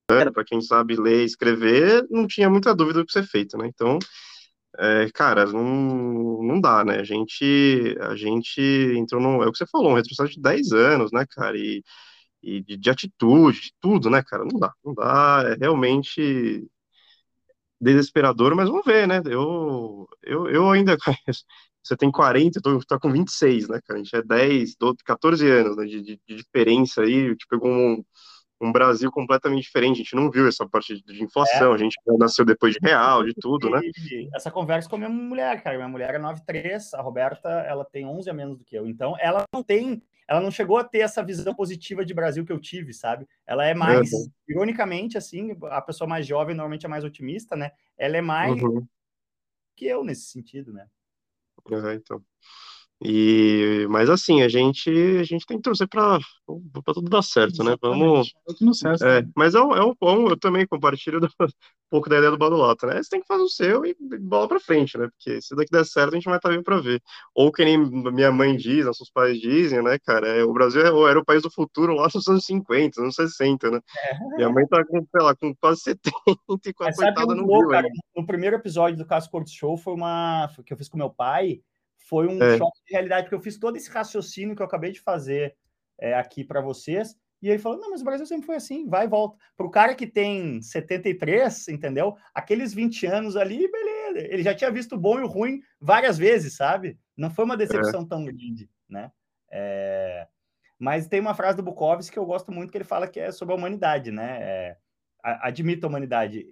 S2: para quem sabe ler e escrever, não tinha muita dúvida do que ser feito, né? Então, é, cara, não, não dá, né? A gente, a gente entrou no. É o que você falou, um retrocesso de 10 anos, né, cara? E, e de, de atitude, de tudo, né, cara? Não dá, não dá. É realmente desesperador, mas vamos ver, né? Eu, eu, eu ainda. Você tem 40, tô, tô com 26, né, cara? A gente é 10, 12, 14 anos né, de, de, de diferença aí. Te pegou um um Brasil completamente diferente. A gente não viu essa parte de inflação, é. a gente nasceu depois de real, de tudo, né?
S3: Essa conversa com a minha mulher, cara. Minha mulher é 9,3, a Roberta, ela tem 11 a menos do que eu. Então, ela não tem, ela não chegou a ter essa visão positiva de Brasil que eu tive, sabe? Ela é mais, uhum. ironicamente, assim, a pessoa mais jovem normalmente é mais otimista, né? Ela é mais uhum. que eu nesse sentido, né?
S2: Uhum, então. E, mas assim, a gente, a gente tem que torcer para tudo dar certo, né? Vamos. Certo, é, mas é um, é um bom, eu também compartilho do, um pouco da ideia do Badulato, né? Você tem que fazer o seu e bola para frente, né? Porque se daqui der certo, a gente vai estar vindo para ver. Ou que nem minha mãe diz, nossos pais dizem, né, cara? É, o Brasil é era o país do futuro lá nos anos 50, anos 60, né? É. Minha mãe tá com, sei lá, com quase 70 e quase coitada
S3: no. No primeiro episódio do Caso Cortes Show foi uma que eu fiz com meu pai foi um é. choque de realidade, porque eu fiz todo esse raciocínio que eu acabei de fazer é, aqui para vocês, e ele falou: não, mas o Brasil sempre foi assim, vai e volta. Para o cara que tem 73, entendeu? Aqueles 20 anos ali, beleza. Ele já tinha visto o bom e o ruim várias vezes, sabe? Não foi uma decepção é. tão grande, né? É... Mas tem uma frase do Bukowski que eu gosto muito, que ele fala que é sobre a humanidade, né? É... Admita a humanidade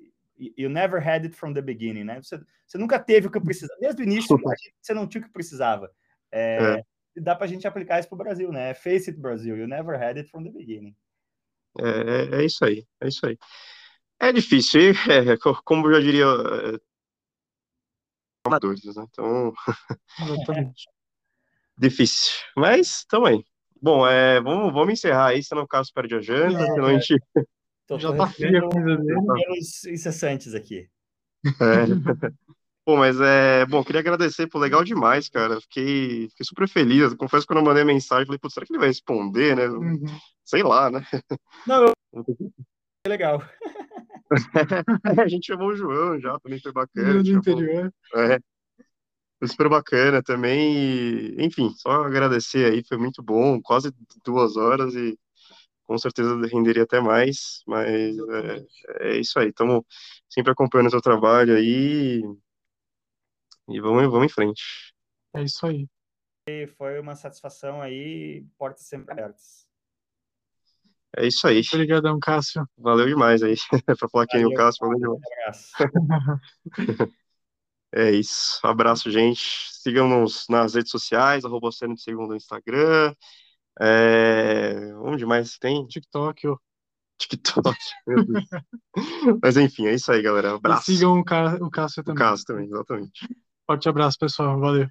S3: you never had it from the beginning, né? Você, você nunca teve o que precisava. Desde o início, você não tinha o que precisava. É, é. Dá para a gente aplicar isso para o Brasil, né? Face it, Brasil. You never had it from the beginning.
S2: É, é, é isso aí, é isso aí. É difícil, é, como eu já diria, é, amadores, né? Então, difícil. Mas também. Bom, é, vamos, vamos encerrar aí, senão o caso perde a janta, é, senão a gente
S3: Tô, Já tá fria a comida dele. incessantes aqui.
S2: É. Pô, mas é. Bom, queria agradecer, pô, legal demais, cara. Fiquei, fiquei super feliz. Confesso que quando eu mandei a mensagem, falei, putz, será que ele vai responder, né? Uhum. Sei lá, né?
S3: Não, eu... é legal.
S2: a gente chamou o João já, também foi bacana.
S1: Do interior.
S2: É. Foi super bacana também. enfim, só agradecer aí, foi muito bom, quase duas horas e com certeza renderia até mais, mas é, é isso aí. Estamos sempre acompanhando o seu trabalho aí e vamos, vamos em frente.
S1: É isso aí.
S3: E foi uma satisfação aí, portas sempre abertas.
S2: É isso aí.
S1: Obrigadão, Cássio.
S2: Valeu demais aí. para falar quem é o Cássio, valeu demais. é isso. Abraço, gente. Sigam-nos nas redes sociais, arroba de segundo no Instagram, é... Onde mais tem?
S1: TikTok, ó.
S2: TikTok, Mas enfim, é isso aí, galera. Abraço.
S1: E sigam o, Cá o Cássio também.
S2: O Cássio também, exatamente.
S1: Forte abraço, pessoal. Valeu.